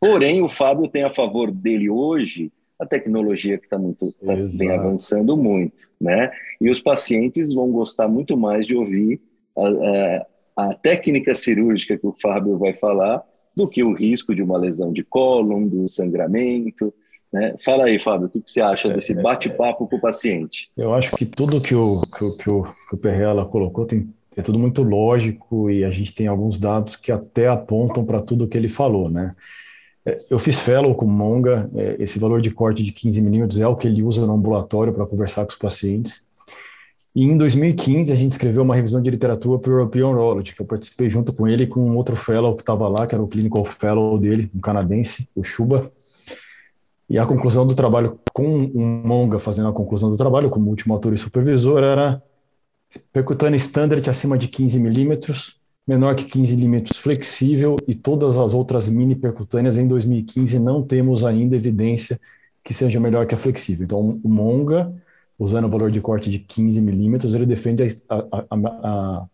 Porém, o Fábio tem a favor dele hoje a tecnologia que está muito tá bem avançando muito, né? E os pacientes vão gostar muito mais de ouvir a, a, a técnica cirúrgica que o Fábio vai falar do que o risco de uma lesão de cólon, do sangramento. Né? Fala aí, Fábio, o que você acha é, desse é, bate-papo com o paciente? Eu acho que tudo que o, que o, que o, que o Perrella colocou tem, é tudo muito lógico e a gente tem alguns dados que até apontam para tudo que ele falou, né? É, eu fiz fellow com Monga, esse valor de corte de 15 milímetros é o que ele usa no ambulatório para conversar com os pacientes. E em 2015 a gente escreveu uma revisão de literatura para o European Urology, que eu participei junto com ele e com outro fellow que estava lá, que era o clinical fellow dele, um canadense, o Chuba. E a conclusão do trabalho com um Monga fazendo a conclusão do trabalho como último autor e supervisor era percutânea standard acima de 15 milímetros, menor que 15 milímetros flexível e todas as outras mini percutâneas em 2015 não temos ainda evidência que seja melhor que a flexível. Então o Monga usando o valor de corte de 15 milímetros, ele defende a, a, a,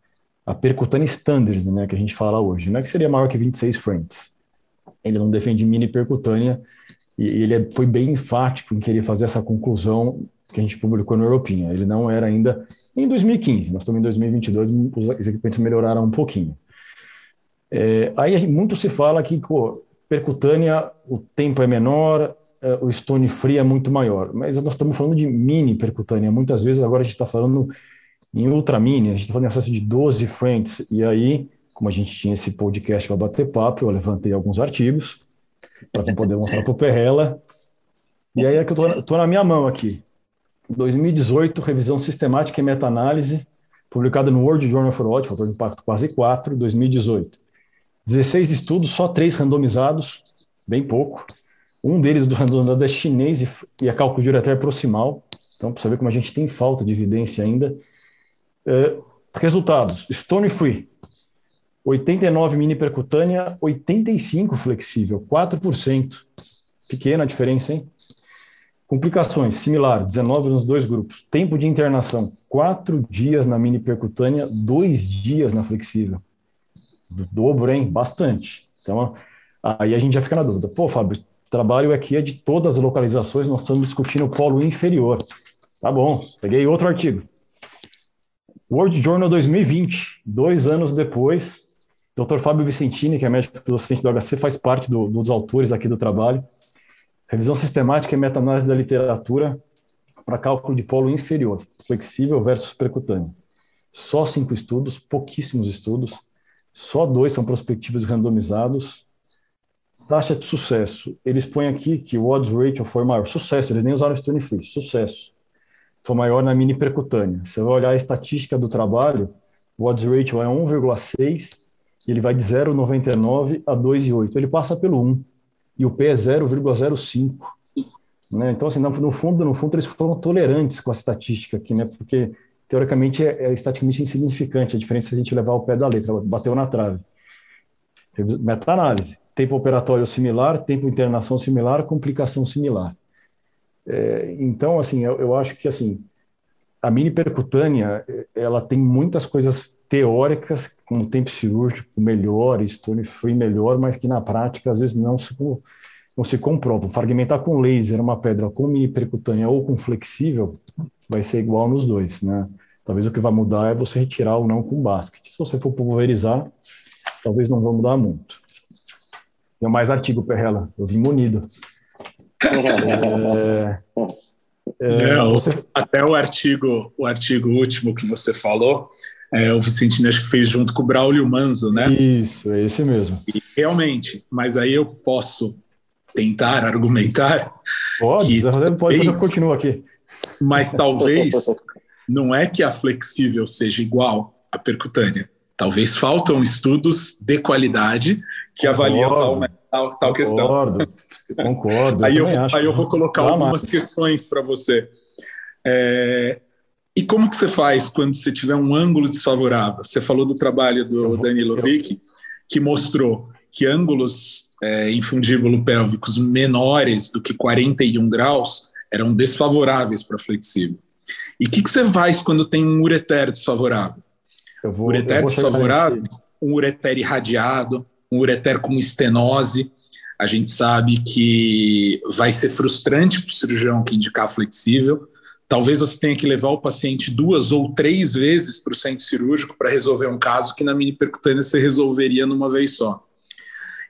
a, percutânea standard, né, que a gente fala hoje, né, que seria maior que 26 frames. Ele não defende mini percutânea, e ele é, foi bem enfático em querer fazer essa conclusão que a gente publicou no Europinha. Ele não era ainda em 2015, nós estamos em 2022, os equipamentos melhoraram um pouquinho. É, aí muito se fala que pô, percutânea, o tempo é menor, o stone free é muito maior. Mas nós estamos falando de mini percutânea. Muitas vezes agora a gente está falando em ultra mini, a gente está falando em acesso de 12 frentes. E aí, como a gente tinha esse podcast para bater papo, eu levantei alguns artigos para poder mostrar para o Perrella. E aí é que eu estou na minha mão aqui. 2018, revisão sistemática e meta-análise, publicada no World Journal of Urology, fator de impacto quase 4, 2018. 16 estudos, só três randomizados, bem pouco. Um deles do randomizado é chinês e, e é cálculo diretório proximal. Então, para saber como a gente tem falta de evidência ainda. É, resultados: Stone Free, 89 mini percutânea, 85 flexível, 4%. Pequena a diferença, hein? Complicações, similar, 19 nos dois grupos. Tempo de internação, 4 dias na mini percutânea, 2 dias na flexível. Dobro, hein? Bastante. Então, aí a gente já fica na dúvida. Pô, Fábio, trabalho aqui é de todas as localizações, nós estamos discutindo o polo inferior. Tá bom, peguei outro artigo. World Journal 2020, dois anos depois, Dr. Fábio Vicentini, que é médico do assistente do HC, faz parte do, dos autores aqui do trabalho. Revisão sistemática e meta-análise da literatura para cálculo de polo inferior, flexível versus percutâneo. Só cinco estudos, pouquíssimos estudos, só dois são prospectivos randomizados, Taxa de sucesso. Eles põem aqui que o odds ratio foi maior. Sucesso, eles nem usaram Stone Free. Sucesso. Foi maior na mini percutânea. Você olhar a estatística do trabalho, o odds ratio é 1,6 e ele vai de 0,99 a 2,8. Ele passa pelo 1 e o P é 0,05. Né? Então, assim, no fundo, no fundo, eles foram tolerantes com a estatística aqui, né? Porque teoricamente é, é estatisticamente insignificante a diferença se a gente levar o pé da letra, bateu na trave. Meta-análise tempo operatório similar, tempo internação similar, complicação similar. É, então, assim, eu, eu, acho que assim a mini percutânea ela tem muitas coisas teóricas com tempo cirúrgico melhor, stone free melhor, mas que na prática às vezes não se não se. Fragmentar com laser uma pedra com mini percutânea ou com flexível vai ser igual nos dois, né? Talvez o que vai mudar é você retirar ou não com basket. Se você for pulverizar, talvez não vá mudar muito. Tem mais artigo, Perrela. Eu vim munido. é, é, você... Até o artigo, o artigo último que você falou, É, o Vicentino acho que fez junto com o Braulio Manzo, né? Isso, é esse mesmo. E, realmente, mas aí eu posso tentar argumentar. Pode, que pode, talvez, eu continuo aqui. Mas talvez não é que a flexível seja igual à percutânea. Talvez faltam estudos de qualidade que avaliam tal, tal, tal questão. Concordo, concordo. aí, eu, aí eu vou colocar algumas mais. questões para você. É, e como que você faz quando você tiver um ângulo desfavorável? Você falou do trabalho do Danilo Vick, que mostrou que ângulos é, em fundíbulo pélvicos menores do que 41 graus eram desfavoráveis para flexível. E o que, que, você faz quando tem um ureter desfavorável? Eu vou, ureter desfavorável, um ureter irradiado, um ureter com estenose. A gente sabe que vai ser frustrante para o cirurgião que indicar flexível, Talvez você tenha que levar o paciente duas ou três vezes para o centro cirúrgico para resolver um caso que na mini percutânea você resolveria numa vez só.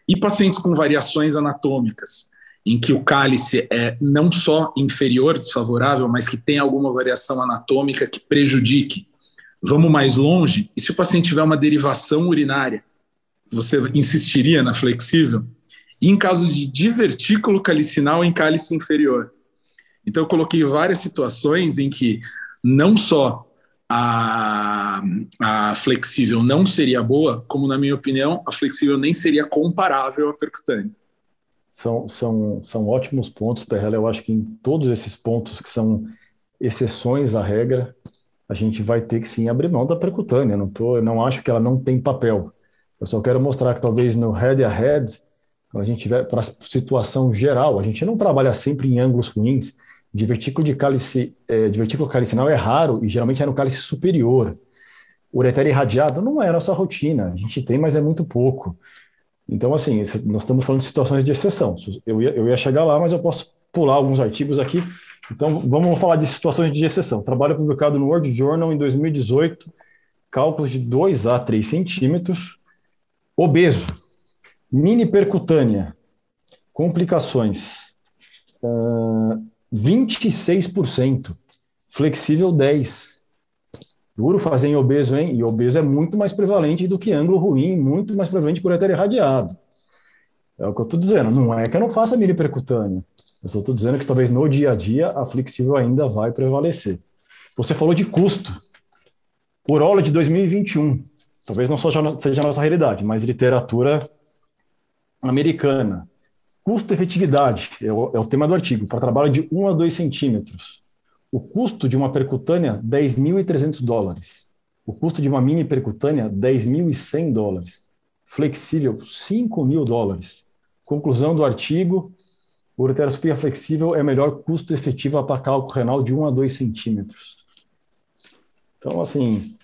E pacientes com variações anatômicas, em que o cálice é não só inferior, desfavorável, mas que tem alguma variação anatômica que prejudique. Vamos mais longe, e se o paciente tiver uma derivação urinária, você insistiria na flexível? E em casos de divertículo calicinal em cálice inferior, então, eu coloquei várias situações em que não só a, a flexível não seria boa, como, na minha opinião, a flexível nem seria comparável à percutânea. São, são, são ótimos pontos, Perrela. Eu acho que em todos esses pontos que são exceções à regra, a gente vai ter que sim abrir mão da percutânea. Não, tô, não acho que ela não tem papel. Eu só quero mostrar que talvez no head a head, quando a gente tiver para a situação geral, a gente não trabalha sempre em ângulos ruins Divertículo de cálice, é, divertículo calicinal é raro e geralmente é no cálice superior. Ureter irradiado não é a nossa rotina, a gente tem, mas é muito pouco. Então, assim, nós estamos falando de situações de exceção. Eu ia, eu ia chegar lá, mas eu posso pular alguns artigos aqui. Então, vamos falar de situações de exceção. Trabalho publicado no World Journal em 2018, cálculos de 2 a 3 centímetros, obeso, mini percutânea, complicações. Uh, 26%, flexível 10%. Duro fazer em obeso, hein? E obeso é muito mais prevalente do que ângulo ruim, muito mais prevalente por ureter irradiado. É o que eu estou dizendo. Não é que eu não faça mini percutânea. Eu só estou dizendo que talvez no dia a dia a flexível ainda vai prevalecer. Você falou de custo. Por de 2021. Talvez não seja a nossa realidade, mas literatura americana. Custo-efetividade é, é, o tema do artigo, para trabalho de 1 a 2 centímetros. O custo de uma percutânea, 10.300 dólares. O custo de uma mini percutânea, 10.100 dólares. Flexível, 5 mil dólares. Conclusão do artigo, ureteroscopia flexível é melhor custo efetivo para cálculo renal de 1 a 2 centímetros. Então, assim,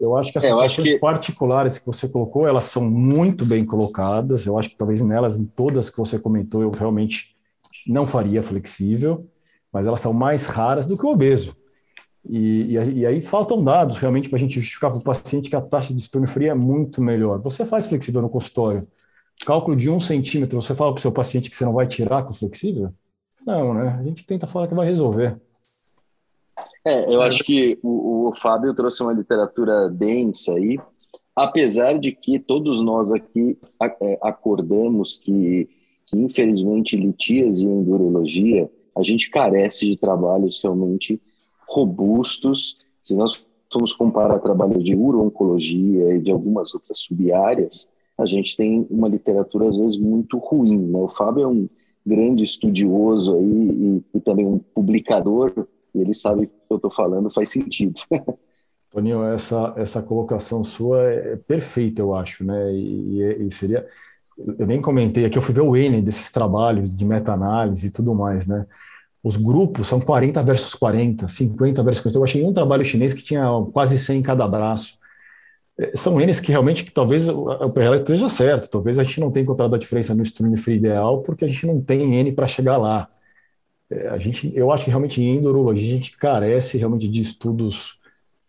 eu acho que as é, situações que... particulares que você colocou, elas são muito bem colocadas. Eu acho que talvez nelas, em todas que você comentou, eu realmente não faria flexível, mas elas são mais raras do que o obeso. E, e, e aí faltam dados realmente para a gente justificar para o paciente que a taxa de estômago frio é muito melhor. Você faz flexível no consultório, cálculo de um centímetro, você fala para o seu paciente que você não vai tirar com flexível? Não, né? A gente tenta falar que vai resolver. É, eu acho que o, o Fábio trouxe uma literatura densa aí, apesar de que todos nós aqui é, acordamos que, que infelizmente, litíase e endurologia, a gente carece de trabalhos realmente robustos. Se nós formos comparar trabalho de uro-oncologia e de algumas outras subáreas, a gente tem uma literatura, às vezes, muito ruim. Né? O Fábio é um grande estudioso aí e, e também um publicador e ele sabe que o que eu estou falando faz sentido. Toninho, essa, essa colocação sua é perfeita, eu acho, né? E, e, seria. Eu nem comentei aqui, eu fui ver o N desses trabalhos de meta-análise e tudo mais, né? Os grupos são 40 versus 40, 50 versus 50. Eu achei um trabalho chinês que tinha quase 100 em cada braço. É, são N's que realmente, que talvez o PRL esteja certo, talvez a gente não tenha encontrado a diferença no stream free ideal, porque a gente não tem N para chegar lá. É, a gente, eu acho que realmente em endurologia a gente carece realmente de estudos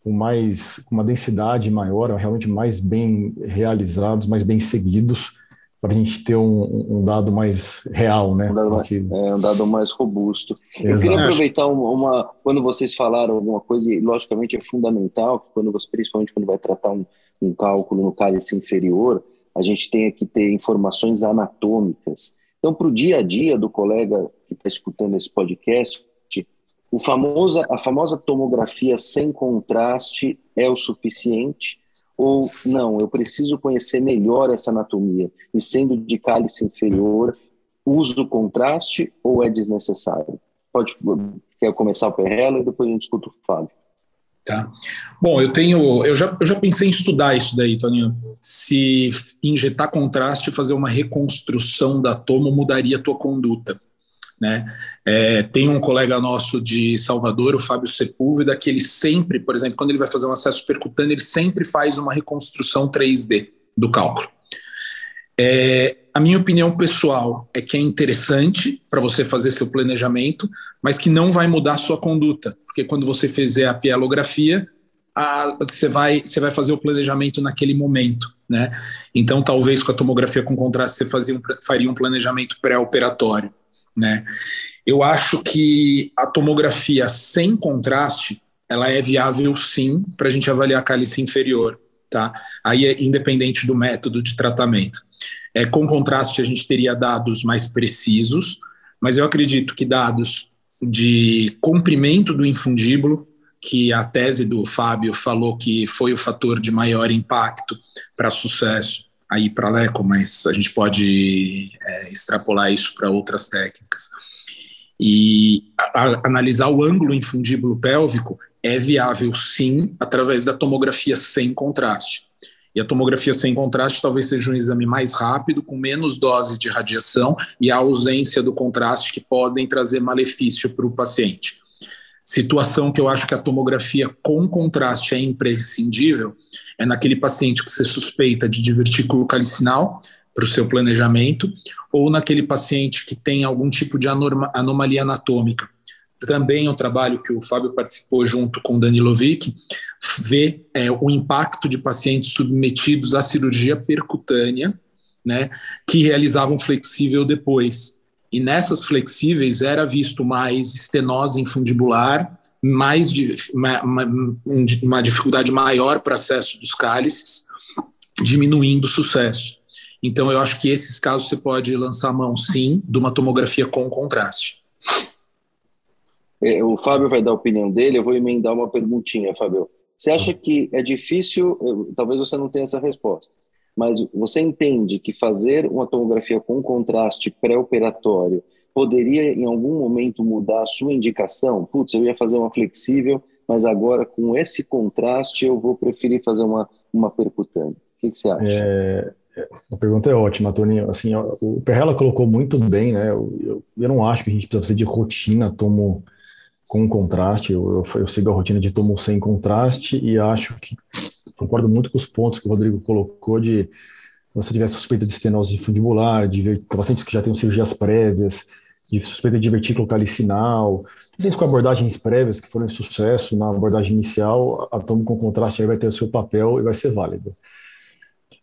com mais com uma densidade maior, realmente mais bem realizados, mais bem seguidos, para a gente ter um, um, dado mais real, né? Um dado mais, é, um dado mais robusto. Exato. Eu queria aproveitar uma, uma, quando vocês falaram alguma coisa, e logicamente é fundamental, quando você, principalmente quando vai tratar um, um cálculo no cálice inferior, a gente tem que ter informações anatômicas. Então, para o dia a dia do colega que está escutando esse podcast, o famoso, a famosa tomografia sem contraste é o suficiente? Ou não, eu preciso conhecer melhor essa anatomia e sendo de cálice inferior, uso contraste ou é desnecessário? Pode quer começar o Perrela e depois a gente escuta o Fábio. Tá. Bom, eu tenho, eu já, eu já pensei em estudar isso daí, Toninho. Se injetar contraste e fazer uma reconstrução da tomo mudaria a tua conduta. Né? É, tem um colega nosso de Salvador, o Fábio Sepúlveda, que ele sempre, por exemplo, quando ele vai fazer um acesso percutâneo, ele sempre faz uma reconstrução 3D do cálculo. É, a minha opinião pessoal é que é interessante para você fazer seu planejamento, mas que não vai mudar sua conduta, porque quando você fizer a pielografia, a, você, vai, você vai fazer o planejamento naquele momento, né? Então, talvez com a tomografia com contraste você fazia um, faria um planejamento pré-operatório né? Eu acho que a tomografia sem contraste, ela é viável sim para a gente avaliar a cálice inferior, tá? Aí é independente do método de tratamento. É, com contraste a gente teria dados mais precisos, mas eu acredito que dados de comprimento do infundíbulo, que a tese do Fábio falou que foi o fator de maior impacto para sucesso, aí para Leco, mas a gente pode é, extrapolar isso para outras técnicas. E a, a, analisar o ângulo infundíbulo pélvico é viável, sim, através da tomografia sem contraste. E a tomografia sem contraste talvez seja um exame mais rápido, com menos doses de radiação e a ausência do contraste que podem trazer malefício para o paciente. Situação que eu acho que a tomografia com contraste é imprescindível é naquele paciente que você suspeita de divertículo calicinal para o seu planejamento, ou naquele paciente que tem algum tipo de anomalia anatômica. Também o um trabalho que o Fábio participou junto com Danilovic, vê é, o impacto de pacientes submetidos à cirurgia percutânea, né, que realizavam flexível depois. E nessas flexíveis era visto mais estenose infundibular, mais de, uma, uma, uma dificuldade maior para acesso dos cálices, diminuindo o sucesso. Então, eu acho que esses casos você pode lançar mão, sim, de uma tomografia com contraste. É, o Fábio vai dar a opinião dele, eu vou emendar uma perguntinha, Fábio. Você acha que é difícil, talvez você não tenha essa resposta, mas você entende que fazer uma tomografia com contraste pré-operatório poderia em algum momento mudar a sua indicação? Putz, eu ia fazer uma flexível, mas agora com esse contraste eu vou preferir fazer uma, uma percutânea. O que, que você acha? É, é a pergunta é ótima, Toninho. Assim, o Perrella colocou muito bem, né? Eu, eu, eu, não acho que a gente precisa fazer de rotina tomo com contraste. Eu, eu, eu sigo a rotina de tomo sem contraste e acho que concordo muito com os pontos que o Rodrigo colocou de se você tiver suspeita de estenose fundibular, de pacientes que já têm cirurgias prévias, de suspeita de divertículo calicinal, pacientes com abordagens prévias que foram de sucesso na abordagem inicial, a tomo com contraste aí vai ter o seu papel e vai ser válida.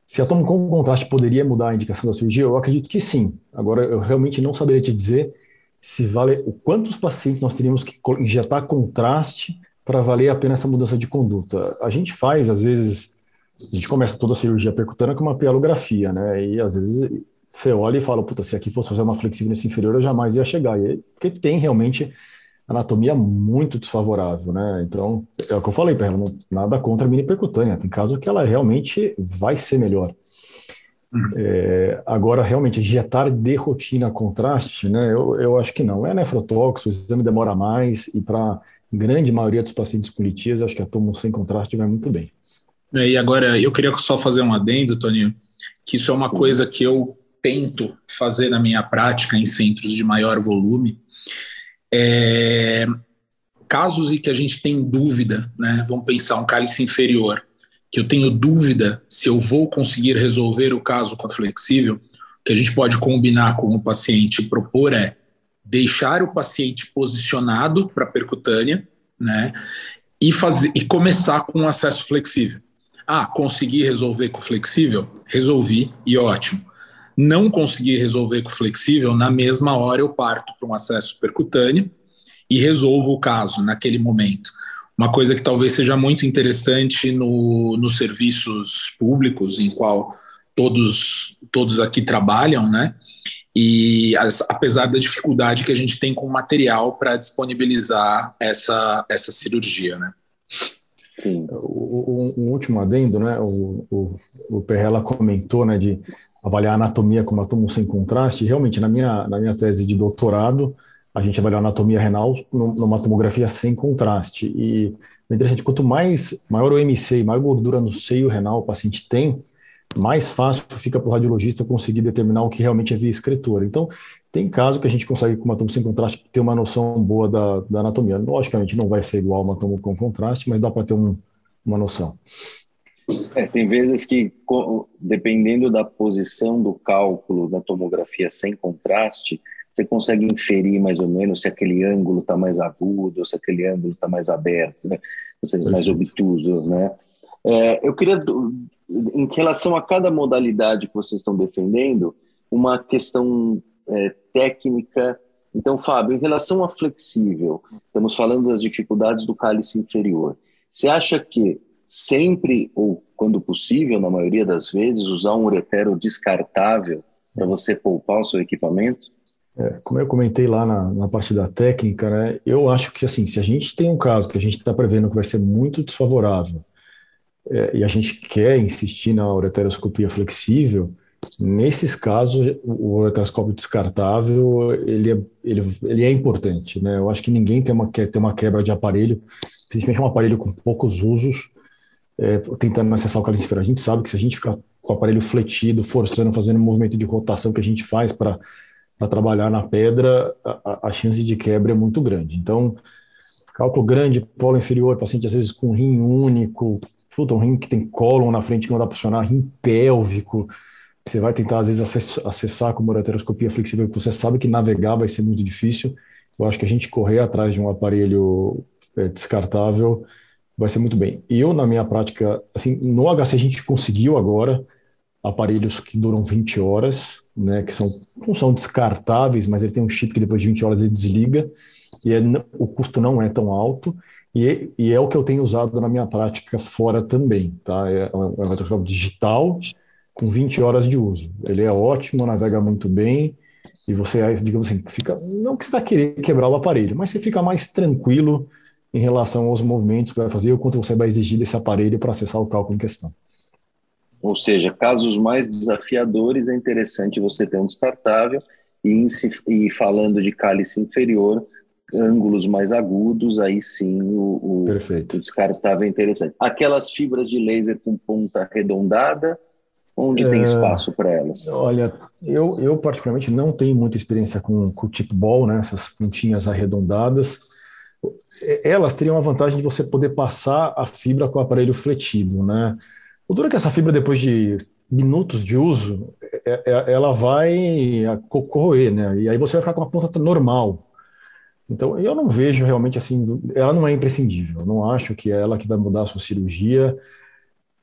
Se a tomo com contraste poderia mudar a indicação da cirurgia, eu acredito que sim. Agora, eu realmente não saberia te dizer se vale o quantos pacientes nós teríamos que injetar contraste para valer a pena essa mudança de conduta. A gente faz, às vezes, a gente começa toda a cirurgia percutânea com uma pielografia, né? E às vezes você olha e fala, puta, se aqui fosse fazer uma nesse inferior, eu jamais ia chegar. E, porque tem realmente anatomia muito desfavorável, né? Então, é o que eu falei para ela, nada contra a mini percutânea. Tem caso que ela realmente vai ser melhor. Uhum. É, agora, realmente, injetar de rotina contraste, né? Eu, eu acho que não. É nefrotóxico, o exame demora mais e para grande maioria dos pacientes com litias, acho que a tomo sem contraste vai muito bem. É, e agora, eu queria só fazer um adendo, Toninho, que isso é uma coisa que eu tento fazer na minha prática em centros de maior volume, é, casos em que a gente tem dúvida, né, vamos pensar um cálice inferior, que eu tenho dúvida se eu vou conseguir resolver o caso com a flexível, o que a gente pode combinar com o paciente e propor é deixar o paciente posicionado para percutânea, né, e, fazer, e começar com um acesso flexível. Ah, consegui resolver com flexível? Resolvi e ótimo não conseguir resolver com flexível, na mesma hora eu parto para um acesso percutâneo e resolvo o caso naquele momento. Uma coisa que talvez seja muito interessante no, nos serviços públicos, em qual todos, todos aqui trabalham, né? E as, apesar da dificuldade que a gente tem com material para disponibilizar essa, essa cirurgia, né? Sim. O, o, último adendo, né? O, o, o Perrella comentou, né, de avaliar a anatomia com uma tomo sem contraste. Realmente, na minha, na minha tese de doutorado, a gente avaliou a anatomia renal numa tomografia sem contraste. E é interessante, quanto mais maior o MC, maior gordura no seio renal o paciente tem, mais fácil fica para o radiologista conseguir determinar o que realmente é via escritura. Então, tem caso que a gente consegue, com uma tomo sem contraste, ter uma noção boa da, da anatomia. Logicamente, não vai ser igual uma tomo com contraste, mas dá para ter um, uma noção. É, tem vezes que, dependendo da posição do cálculo da tomografia sem contraste, você consegue inferir mais ou menos se aquele ângulo está mais agudo, se aquele ângulo está mais aberto, né? ou seja, mais obtuso. Né? É, eu queria, em relação a cada modalidade que vocês estão defendendo, uma questão é, técnica. Então, Fábio, em relação a flexível, estamos falando das dificuldades do cálice inferior. Você acha que sempre, ou quando possível, na maioria das vezes, usar um uretero descartável para você poupar o seu equipamento? É, como eu comentei lá na, na, parte da técnica, né, eu acho que assim, se a gente tem um caso que a gente está prevendo que vai ser muito desfavorável é, e a gente quer insistir na ureteroscopia flexível, nesses casos o ureteroscópio descartável ele é, ele, ele é importante, né? Eu acho que ninguém tem uma, quer ter uma quebra de aparelho, principalmente um aparelho com poucos usos, é, tentando acessar o cálice A gente sabe que se a gente ficar com o aparelho fletido, forçando, fazendo um movimento de rotação que a gente faz para trabalhar na pedra, a, a, chance de quebra é muito grande. Então, cálculo grande, polo inferior, paciente às vezes com rim único, puta, um rim que tem cólon na frente que não dá para funcionar, rim pélvico, você vai tentar às vezes acessar com ureteroscopia flexível, que você sabe que navegar vai ser muito difícil. Eu acho que a gente correr atrás de um aparelho é, descartável vai ser muito bem. Eu, na minha prática, assim, no HC a gente conseguiu agora aparelhos que duram 20 horas, né, que são, não são descartáveis, mas ele tem um chip que depois de 20 horas ele desliga, e é, o custo não é tão alto, e, e, é o que eu tenho usado na minha prática fora também, tá? É um, é um digital com 20 horas de uso. Ele é ótimo, navega muito bem, e você, digamos assim, fica, não que você vai querer quebrar o aparelho, mas você fica mais tranquilo em relação aos movimentos que vai fazer ou quanto você vai exigir desse aparelho para acessar o cálculo em questão. Ou seja, casos mais desafiadores é interessante você ter um descartável e, e falando de cálice inferior, ângulos mais agudos, aí sim o, o, o, descartável é interessante. Aquelas fibras de laser com ponta arredondada, onde é, tem espaço para elas? Olha, eu, eu particularmente não tenho muita experiência com, com o tipo ball, né, essas pontinhas arredondadas. Elas teriam a vantagem de você poder passar a fibra com o aparelho fletido, né? O duro é que essa fibra, depois de minutos de uso, é, é, ela vai corroer, né? E aí você vai ficar com uma ponta normal. Então, eu não vejo realmente assim, ela não é imprescindível. Eu não acho que é ela que vai mudar a sua cirurgia.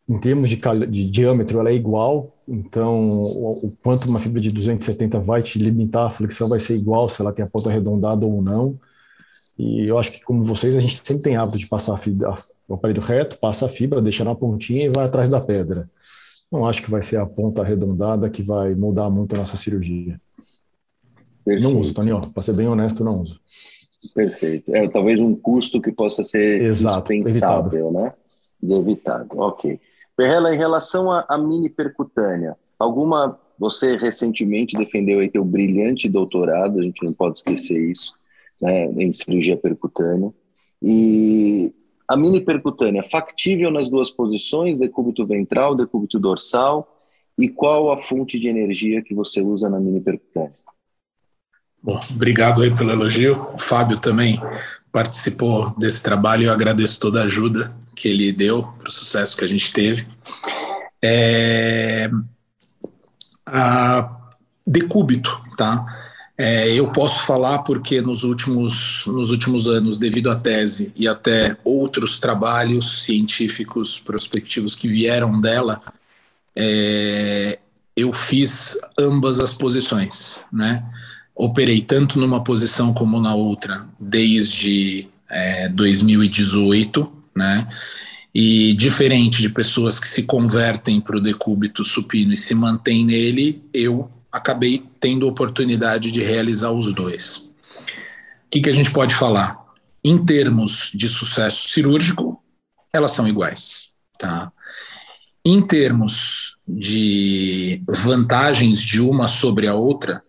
Em termos de, de diâmetro, ela é igual. Então, o, o, quanto uma fibra de 270 vai te limitar a flexão vai ser igual se ela tem a ponta arredondada ou não. E eu acho que, como vocês, a gente sempre tem hábito de passar fibra, o aparelho reto, passa a fibra, deixa na pontinha e vai atrás da pedra. Não acho que vai ser a ponta arredondada que vai mudar muito a nossa cirurgia. Perfeito. Não uso, Tony, para ser bem honesto, não uso. Perfeito. É talvez um custo que possa ser Exato, dispensável, evitado. né? De evitado. Ok. Perrela, em relação à mini percutânea, alguma. Você recentemente defendeu aí teu brilhante doutorado, a gente não pode esquecer isso, né, em cirurgia percutânea. E a mini percutânea, factível nas duas posições, decúbito ventral, decúbito dorsal, e qual a fonte de energia que você usa na mini percutânea? Bom, obrigado aí pelo elogio. O Fábio também participou desse trabalho e eu agradeço toda a ajuda que ele deu para o sucesso que a gente teve. É... A decúbito, tá? É, eu posso falar porque nos últimos, nos últimos anos, devido à tese e até outros trabalhos científicos prospectivos que vieram dela, é, eu fiz ambas as posições, né? Operei tanto numa posição como na outra desde é, 2018, né? E diferente de pessoas que se convertem para o decúbito supino e se mantêm nele, eu acabei tendo oportunidade de realizar os dois. O que, que a gente pode falar? Em termos de sucesso cirúrgico, elas são iguais, tá? Em termos de vantagens de uma sobre a outra,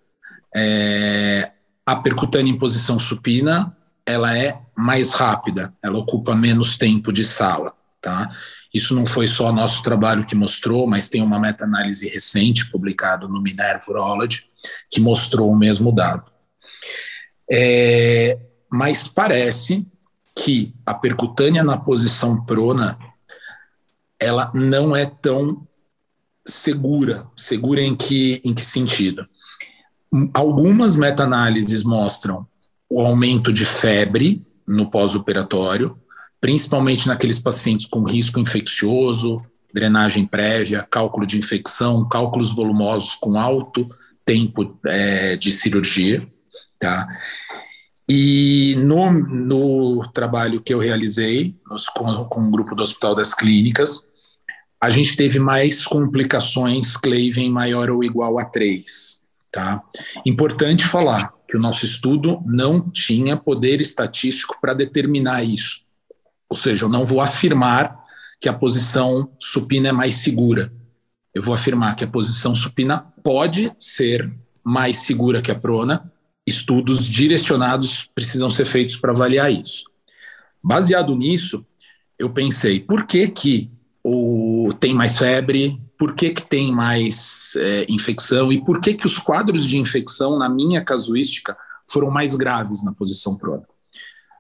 é, a percutânea em posição supina ela é mais rápida, ela ocupa menos tempo de sala, tá? Isso não foi só nosso trabalho que mostrou, mas tem uma meta-análise recente publicada no Minerva Urology que mostrou o mesmo dado. É, mas parece que a percutânea na posição prona ela não é tão segura. Segura em que, em que sentido? Algumas meta-análises mostram o aumento de febre no pós-operatório, principalmente naqueles pacientes com risco infeccioso, drenagem prévia, cálculo de infecção, cálculos volumosos com alto tempo é, de cirurgia, tá? E no, no trabalho que eu realizei com, com o grupo do Hospital das Clínicas, a gente teve mais complicações Clavin maior ou igual a 3. Tá? Importante falar que o nosso estudo não tinha poder estatístico para determinar isso. Ou seja, eu não vou afirmar que a posição supina é mais segura. Eu vou afirmar que a posição supina pode ser mais segura que a prona, estudos direcionados precisam ser feitos para avaliar isso. Baseado nisso, eu pensei, por que que o, tem mais febre, por que que tem mais é, infecção e por que que os quadros de infecção, na minha casuística, foram mais graves na posição prona?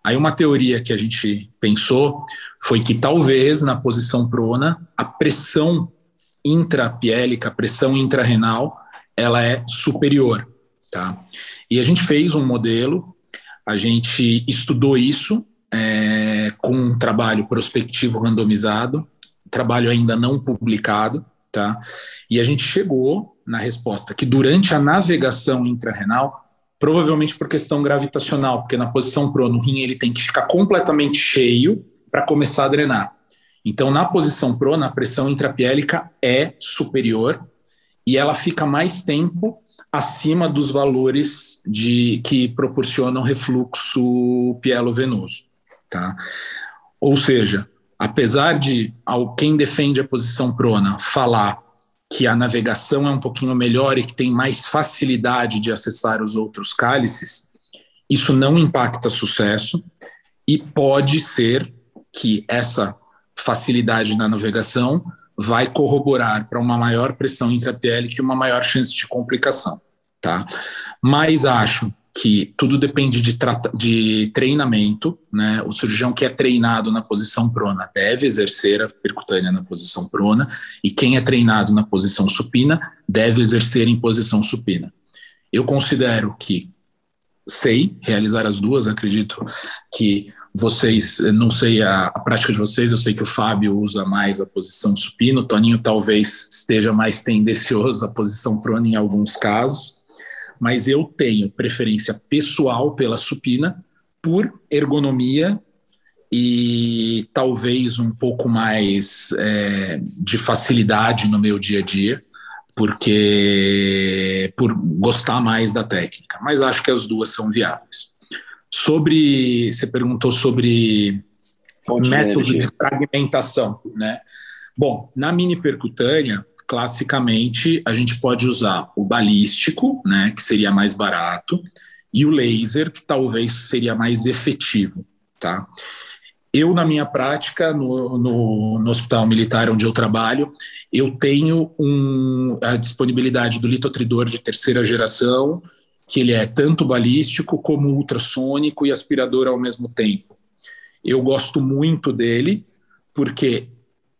Aí uma teoria que a gente pensou foi que talvez na posição prona a pressão intrapiélica, a pressão intrarrenal, ela é superior, tá? E a gente fez um modelo, a gente estudou isso é, com um trabalho prospectivo randomizado, trabalho ainda não publicado, tá? E a gente chegou na resposta que durante a navegação intrarrenal, provavelmente por questão gravitacional, porque na posição prono, o rim ele tem que ficar completamente cheio para começar a drenar. Então, na posição prona, a pressão intrapiélica é superior e ela fica mais tempo acima dos valores de que proporcionam refluxo pielovenoso, tá? Ou seja, apesar de quem defende a posição prona falar que a navegação é um pouquinho melhor e que tem mais facilidade de acessar os outros cálices, isso não impacta sucesso e pode ser que essa facilidade na navegação vai corroborar para uma maior pressão intrapiélica e uma maior chance de complicação tá? Mas acho que tudo depende de, de, treinamento, né? O cirurgião que é treinado na posição prona deve exercer a percutânea na posição prona, e quem é treinado na posição supina deve exercer em posição supina. Eu considero que sei realizar as duas, acredito que vocês, não sei a, a, prática de vocês, eu sei que o Fábio usa mais a posição supina, o Toninho talvez esteja mais tendencioso à posição prona em alguns casos, mas eu tenho preferência pessoal pela supina por ergonomia e talvez um pouco mais é, de facilidade no meu dia a dia, porque por gostar mais da técnica. Mas acho que as duas são viáveis. Sobre, você perguntou sobre Ponte método de, de fragmentação, né? Bom, na mini percutânea, classicamente a gente pode usar o balístico, né, que seria mais barato, e o laser, que talvez seria mais efetivo, tá? Eu, na minha prática, no, no, no, hospital militar onde eu trabalho, eu tenho um, a disponibilidade do litotridor de terceira geração, que ele é tanto balístico como ultrassônico e aspirador ao mesmo tempo. Eu gosto muito dele, porque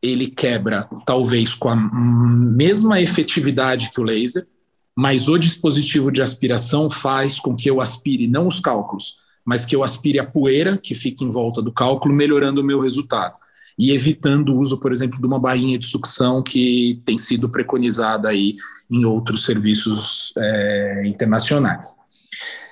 ele quebra talvez com a mesma efetividade que o laser, mas o dispositivo de aspiração faz com que eu aspire não os cálculos, mas que eu aspire a poeira que fica em volta do cálculo, melhorando o meu resultado e evitando o uso, por exemplo, de uma bainha de sucção que tem sido preconizada aí em outros serviços é, internacionais.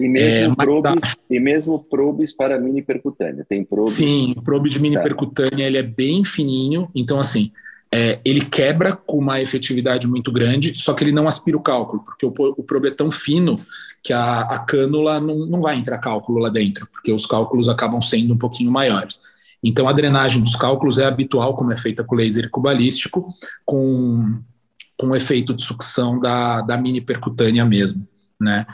E mesmo, é, probes, e mesmo probes para mini percutânea, tem probes? Sim, o probe de mini tá. percutânea ele é bem fininho, então assim, é, ele quebra com uma efetividade muito grande, só que ele não aspira o cálculo, porque o, o probe é tão fino que a, a cânula não, não vai entrar cálculo lá dentro, porque os cálculos acabam sendo um pouquinho maiores. Então, a drenagem dos cálculos é habitual, como é feita com laser cubalístico, com, com efeito de sucção da, da mini percutânea mesmo, né?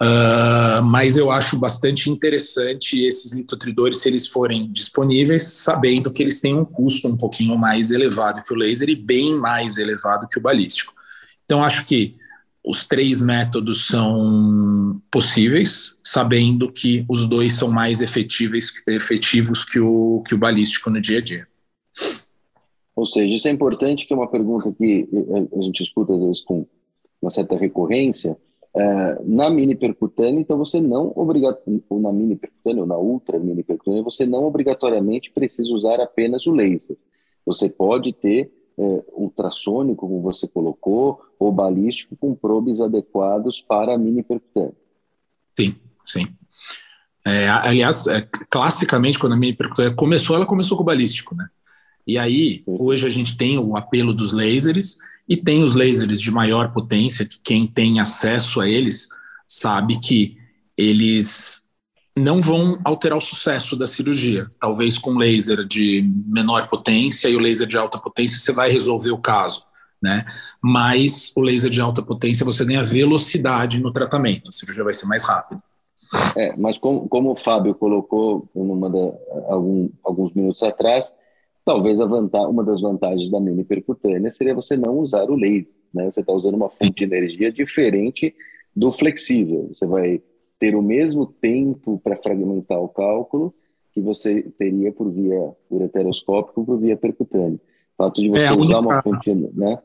Uh, mas eu acho bastante interessante esses litotridores, se eles forem disponíveis, sabendo que eles têm um custo um pouquinho mais elevado que o laser e bem mais elevado que o balístico. Então, acho que os três métodos são possíveis, sabendo que os dois são mais efetivos, efetivos que, o, que o balístico no dia a dia. Ou seja, isso é importante, que é uma pergunta que a gente escuta às vezes com uma certa recorrência, é, na mini percutânea, então você não obrigatoriamente, ou na mini percutânea ou na ultra mini percutânea, você não obrigatoriamente precisa usar apenas o laser. Você pode ter é, ultrassônico, como você colocou, ou balístico com probes adequados para a mini percutânea. Sim, sim. É, aliás, é, classicamente, quando a mini percutânea começou, ela começou com o balístico, né? E aí, hoje a gente tem o apelo dos lasers, e tem os lasers de maior potência, que quem tem acesso a eles sabe que eles não vão alterar o sucesso da cirurgia. Talvez com laser de menor potência e o laser de alta potência você vai resolver o caso, né? Mas o laser de alta potência você ganha velocidade no tratamento, a cirurgia vai ser mais rápida. É, mas como, como o Fábio colocou numa da, algum, alguns minutos atrás, Talvez vantagem, uma das vantagens da mini percutânea seria você não usar o laser. Né? Você está usando uma fonte de energia diferente do flexível. Você vai ter o mesmo tempo para fragmentar o cálculo que você teria por via ureteroscópica ou por via percutânea. O fato de você é, usar única... uma fonte, né?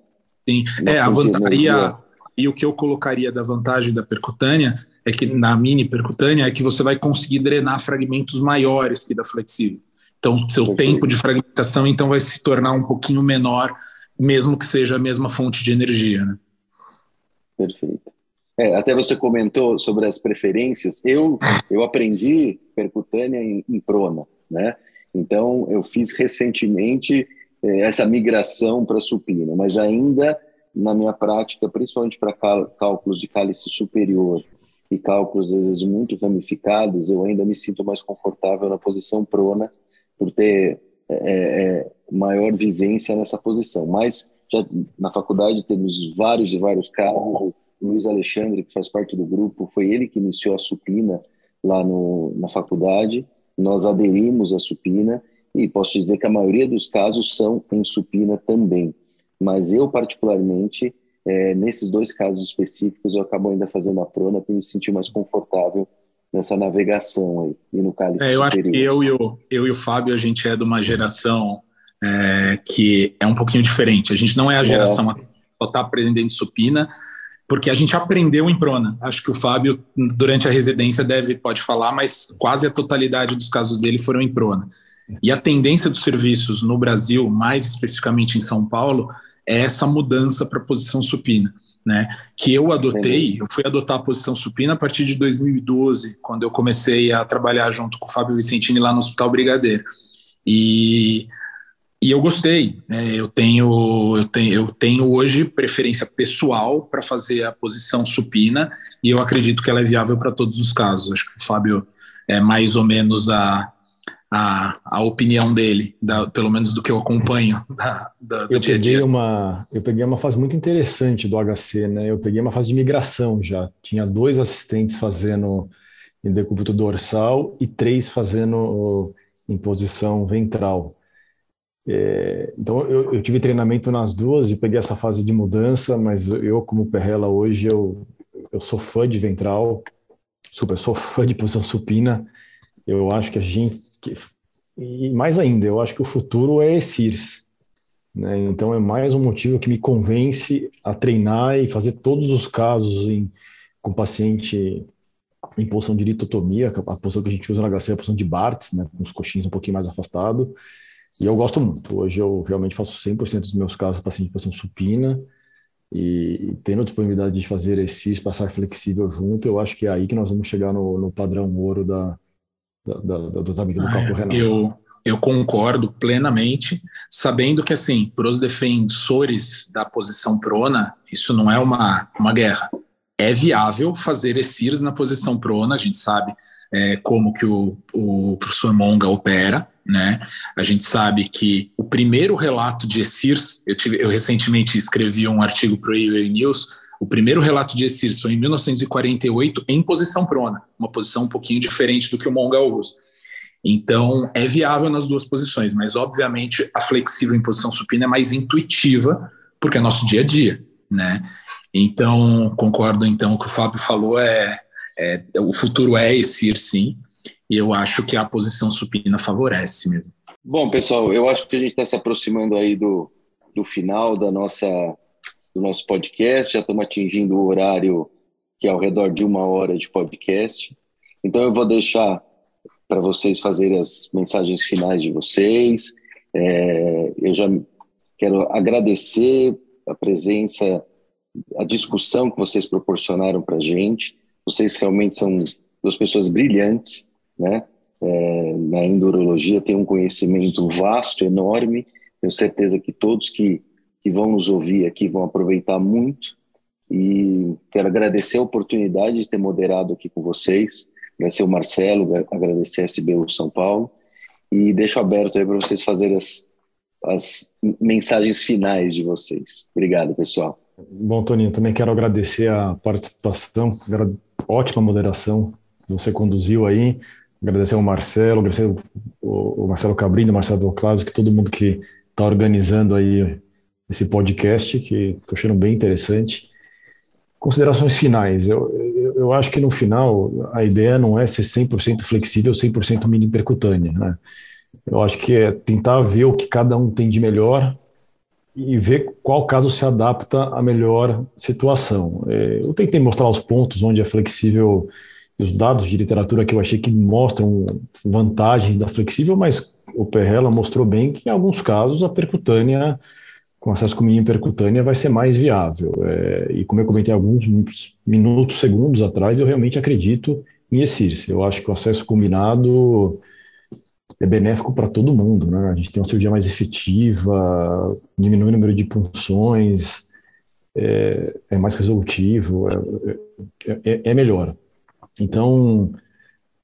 Sim, uma é a vantaria e o que eu colocaria da vantagem da percutânea é que na mini percutânea é que você vai conseguir drenar fragmentos maiores que da flexível. Então, seu tempo de fragmentação então vai se tornar um pouquinho menor, mesmo que seja a mesma fonte de energia, né? Perfeito. É, até você comentou sobre as preferências. Eu eu aprendi percutânea em, em prona, né? Então eu fiz recentemente eh, essa migração para supina, mas ainda na minha prática, principalmente para cálculos de cálice superior e cálculos às vezes muito ramificados, eu ainda me sinto mais confortável na posição prona por ter é, é, maior vivência nessa posição. Mas já na faculdade temos vários e vários casos. O Luiz Alexandre, que faz parte do grupo, foi ele que iniciou a supina lá no, na faculdade. Nós aderimos à supina e posso dizer que a maioria dos casos são em supina também. Mas eu, particularmente, é, nesses dois casos específicos, eu acabo ainda fazendo a prona para me sentir mais confortável nessa navegação aí, e no cálice é, eu acho que eu e, o, eu e o Fábio, a gente é de uma geração é, que é um pouquinho diferente. A gente não é a geração é. que só está aprendendo supina, porque a gente aprendeu em prona. Acho que o Fábio, durante a residência, deve pode falar, mas quase a totalidade dos casos dele foram em prona. E a tendência dos serviços no Brasil, mais especificamente em São Paulo, é essa mudança para a posição supina né? Que eu adotei, eu fui adotar a posição supina a partir de 2012, quando eu comecei a trabalhar junto com o Fábio Vicentini lá no Hospital Brigadeiro. E, e eu gostei, né? Eu tenho, eu tenho, eu tenho hoje preferência pessoal para fazer a posição supina e eu acredito que ela é viável para todos os casos. Acho que o Fábio é mais ou menos a, a, a opinião dele, da, pelo menos do que eu acompanho da, da, do eu dia a dia. Uma, eu peguei uma fase muito interessante do HC, né? Eu peguei uma fase de migração já. Tinha dois assistentes fazendo em decúbito dorsal e três fazendo em posição ventral. É, então eu, eu, tive treinamento nas duas e peguei essa fase de mudança, mas eu como Perrela hoje eu, eu sou fã de ventral, super, sou fã de posição supina. Eu acho que a gente que, e mais ainda, eu acho que o futuro é ESIRS. Né? Então é mais um motivo que me convence a treinar e fazer todos os casos em, com paciente em posição de litotomia, a posição que a gente usa na HC é a posição de Bartz, né, com os coxins um pouquinho mais afastados. E eu gosto muito. Hoje eu realmente faço 100% dos meus casos paciente em posição supina. e tendo disponibilidade de fazer esse passar flexível junto, eu acho que é aí que nós vamos chegar no, no padrão ouro da, da, da, dos amigos do ah, Campo Renato. Eu, eu concordo plenamente, sabendo que, assim, para os defensores da posição prona, isso não é uma, uma guerra. É viável fazer ESIRs na posição prona, a gente sabe é, como que o, o professor Monga opera, né? A gente sabe que o primeiro relato de ESIRS, eu, tive, eu recentemente escrevi um artigo para o News, o primeiro relato de ESIRS foi em 1948 em posição prona, uma posição um pouquinho diferente do que o Monga usa. Então, é viável nas duas posições, mas obviamente a flexível em posição supina é mais intuitiva, porque é nosso dia a dia, né? Então, concordo então o que o Fábio falou, é, é o futuro é ESIR sim, e eu acho que a posição supina favorece mesmo. Bom, pessoal, eu acho que a gente está se aproximando aí do, do final da nossa, do nosso podcast. Já estamos atingindo o horário que é ao redor de uma hora de podcast. Então eu vou deixar para vocês fazerem as mensagens finais de vocês. É, eu já quero agradecer a presença, a discussão que vocês proporcionaram para a gente. Vocês realmente são duas pessoas brilhantes né? É, na endurologia tem um conhecimento vasto, enorme. Tenho certeza que todos que, que vão nos ouvir aqui vão aproveitar muito. E quero agradecer a oportunidade de ter moderado aqui com vocês, agradecer o Marcelo, agradecer a SBU São Paulo. E deixo aberto aí para vocês fazerem as, as mensagens finais de vocês. Obrigado, pessoal. Bom, Toninho, também quero agradecer a participação, ótima moderação que você conduziu aí agradecer ao Marcelo, agradecer o, Marcelo Cabrini, o Marcelo Claus, que todo mundo que está organizando aí esse podcast, que estou achando bem interessante. Considerações finais. Eu, eu, eu, acho que no final a ideia não é ser 100% flexível, 100% mini percutânea. Né? Eu acho que é tentar ver o que cada um tem de melhor e ver qual caso se adapta à melhor situação. É, eu tentei mostrar os pontos onde é flexível os dados de literatura que eu achei que mostram vantagens da flexível, mas o Perrella mostrou bem que em alguns casos a percutânea, com acesso com mínimo percutânea, vai ser mais viável. É, e como eu comentei alguns minutos, segundos atrás, eu realmente acredito em ESIRS. Eu acho que o acesso combinado é benéfico para todo mundo, né? A gente tem uma cirurgia mais efetiva, diminui o número de punções, é, é mais resolutivo, é, é, é melhor. Então,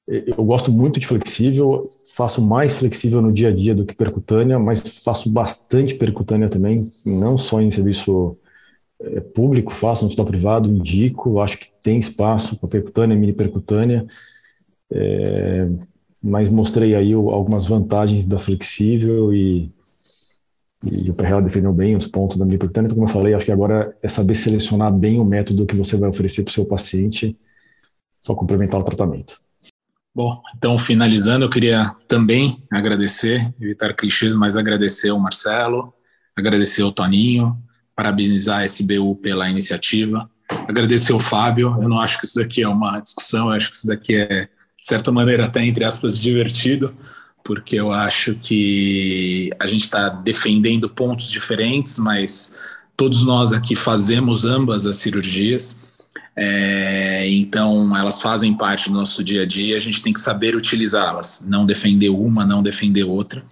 eu gosto muito de flexível, faço mais flexível no dia a dia do que percutânea, mas faço bastante percutânea também, não só em serviço é, público, faço no hospital privado, indico, acho que tem espaço para percutânea, mini percutânea, é, mas mostrei aí algumas vantagens da flexível e, e o Perrella defendeu bem os pontos da mini percutânea, então como eu falei, acho que agora é saber selecionar bem o método que você vai oferecer para o seu paciente, só complementar o tratamento. Bom, então finalizando, eu queria também agradecer, evitar clichês, mas agradecer ao Marcelo, agradecer ao Toninho, parabenizar a SBU pela iniciativa, agradecer ao Fábio. Eu não acho que isso daqui é uma discussão, eu acho que isso daqui é, de certa maneira, até entre aspas, divertido, porque eu acho que a gente está defendendo pontos diferentes, mas todos nós aqui fazemos ambas as cirurgias. É, então, elas fazem parte do nosso dia a dia, a gente tem que saber utilizá-las, não defender uma, não defender outra.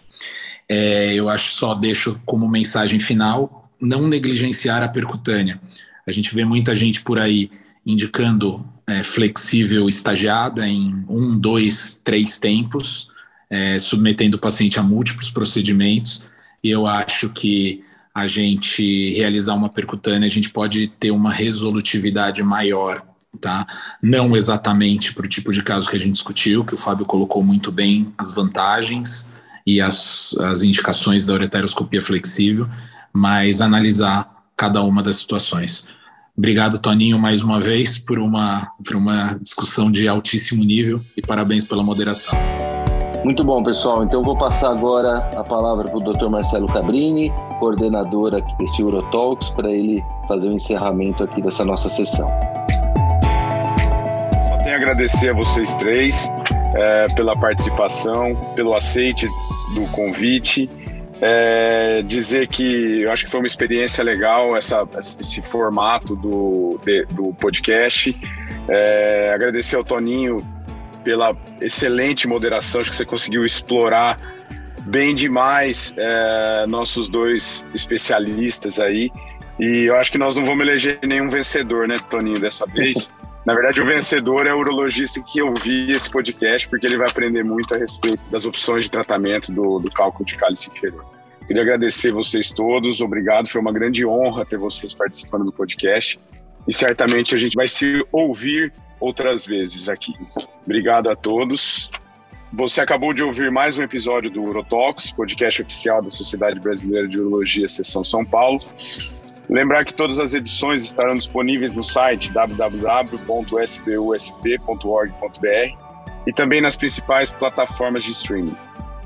É, eu acho só deixo como mensagem final não negligenciar a percutânea. A gente vê muita gente por aí indicando é, flexível estagiada em um, dois, três tempos, é, submetendo o paciente a múltiplos procedimentos. E eu acho que a gente realizar uma percutânea, a gente pode ter uma resolutividade maior, tá? Não exatamente para o tipo de caso que a gente discutiu, que o Fábio colocou muito bem as vantagens e as, as indicações da ureteroscopia flexível, mas analisar cada uma das situações. Obrigado, Toninho, mais uma vez por uma, por uma discussão de altíssimo nível e parabéns pela moderação. Muito bom, pessoal. Então vou passar agora a palavra para o Dr. Marcelo Cabrini, coordenador aqui desse Eurotalks, para ele fazer o encerramento aqui dessa nossa sessão. Só tenho a agradecer a vocês três é, pela participação, pelo aceite do convite É, dizer que eu acho que foi uma experiência legal essa, esse formato do, de, do podcast. É, agradecer ao Toninho pela excelente moderação, acho que você conseguiu explorar bem demais é, nossos dois especialistas aí. E eu acho que nós não vamos eleger nenhum vencedor, né, Toninho, dessa vez. Na verdade, o vencedor é o urologista que ouvi esse podcast, porque ele vai aprender muito a respeito das opções de tratamento do, do cálculo de cálice inferior. Queria agradecer vocês todos, obrigado, foi uma grande honra ter vocês participando do podcast e certamente a gente vai se ouvir outras vezes aqui. Obrigado a todos. Você acabou de ouvir mais um episódio do Urotox, podcast oficial da Sociedade Brasileira de Urologia, Seção São Paulo. Lembrar que todas as edições estarão disponíveis no site www.sbusp.org.br e também nas principais plataformas de streaming.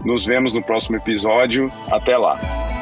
Nos vemos no próximo episódio. Até lá!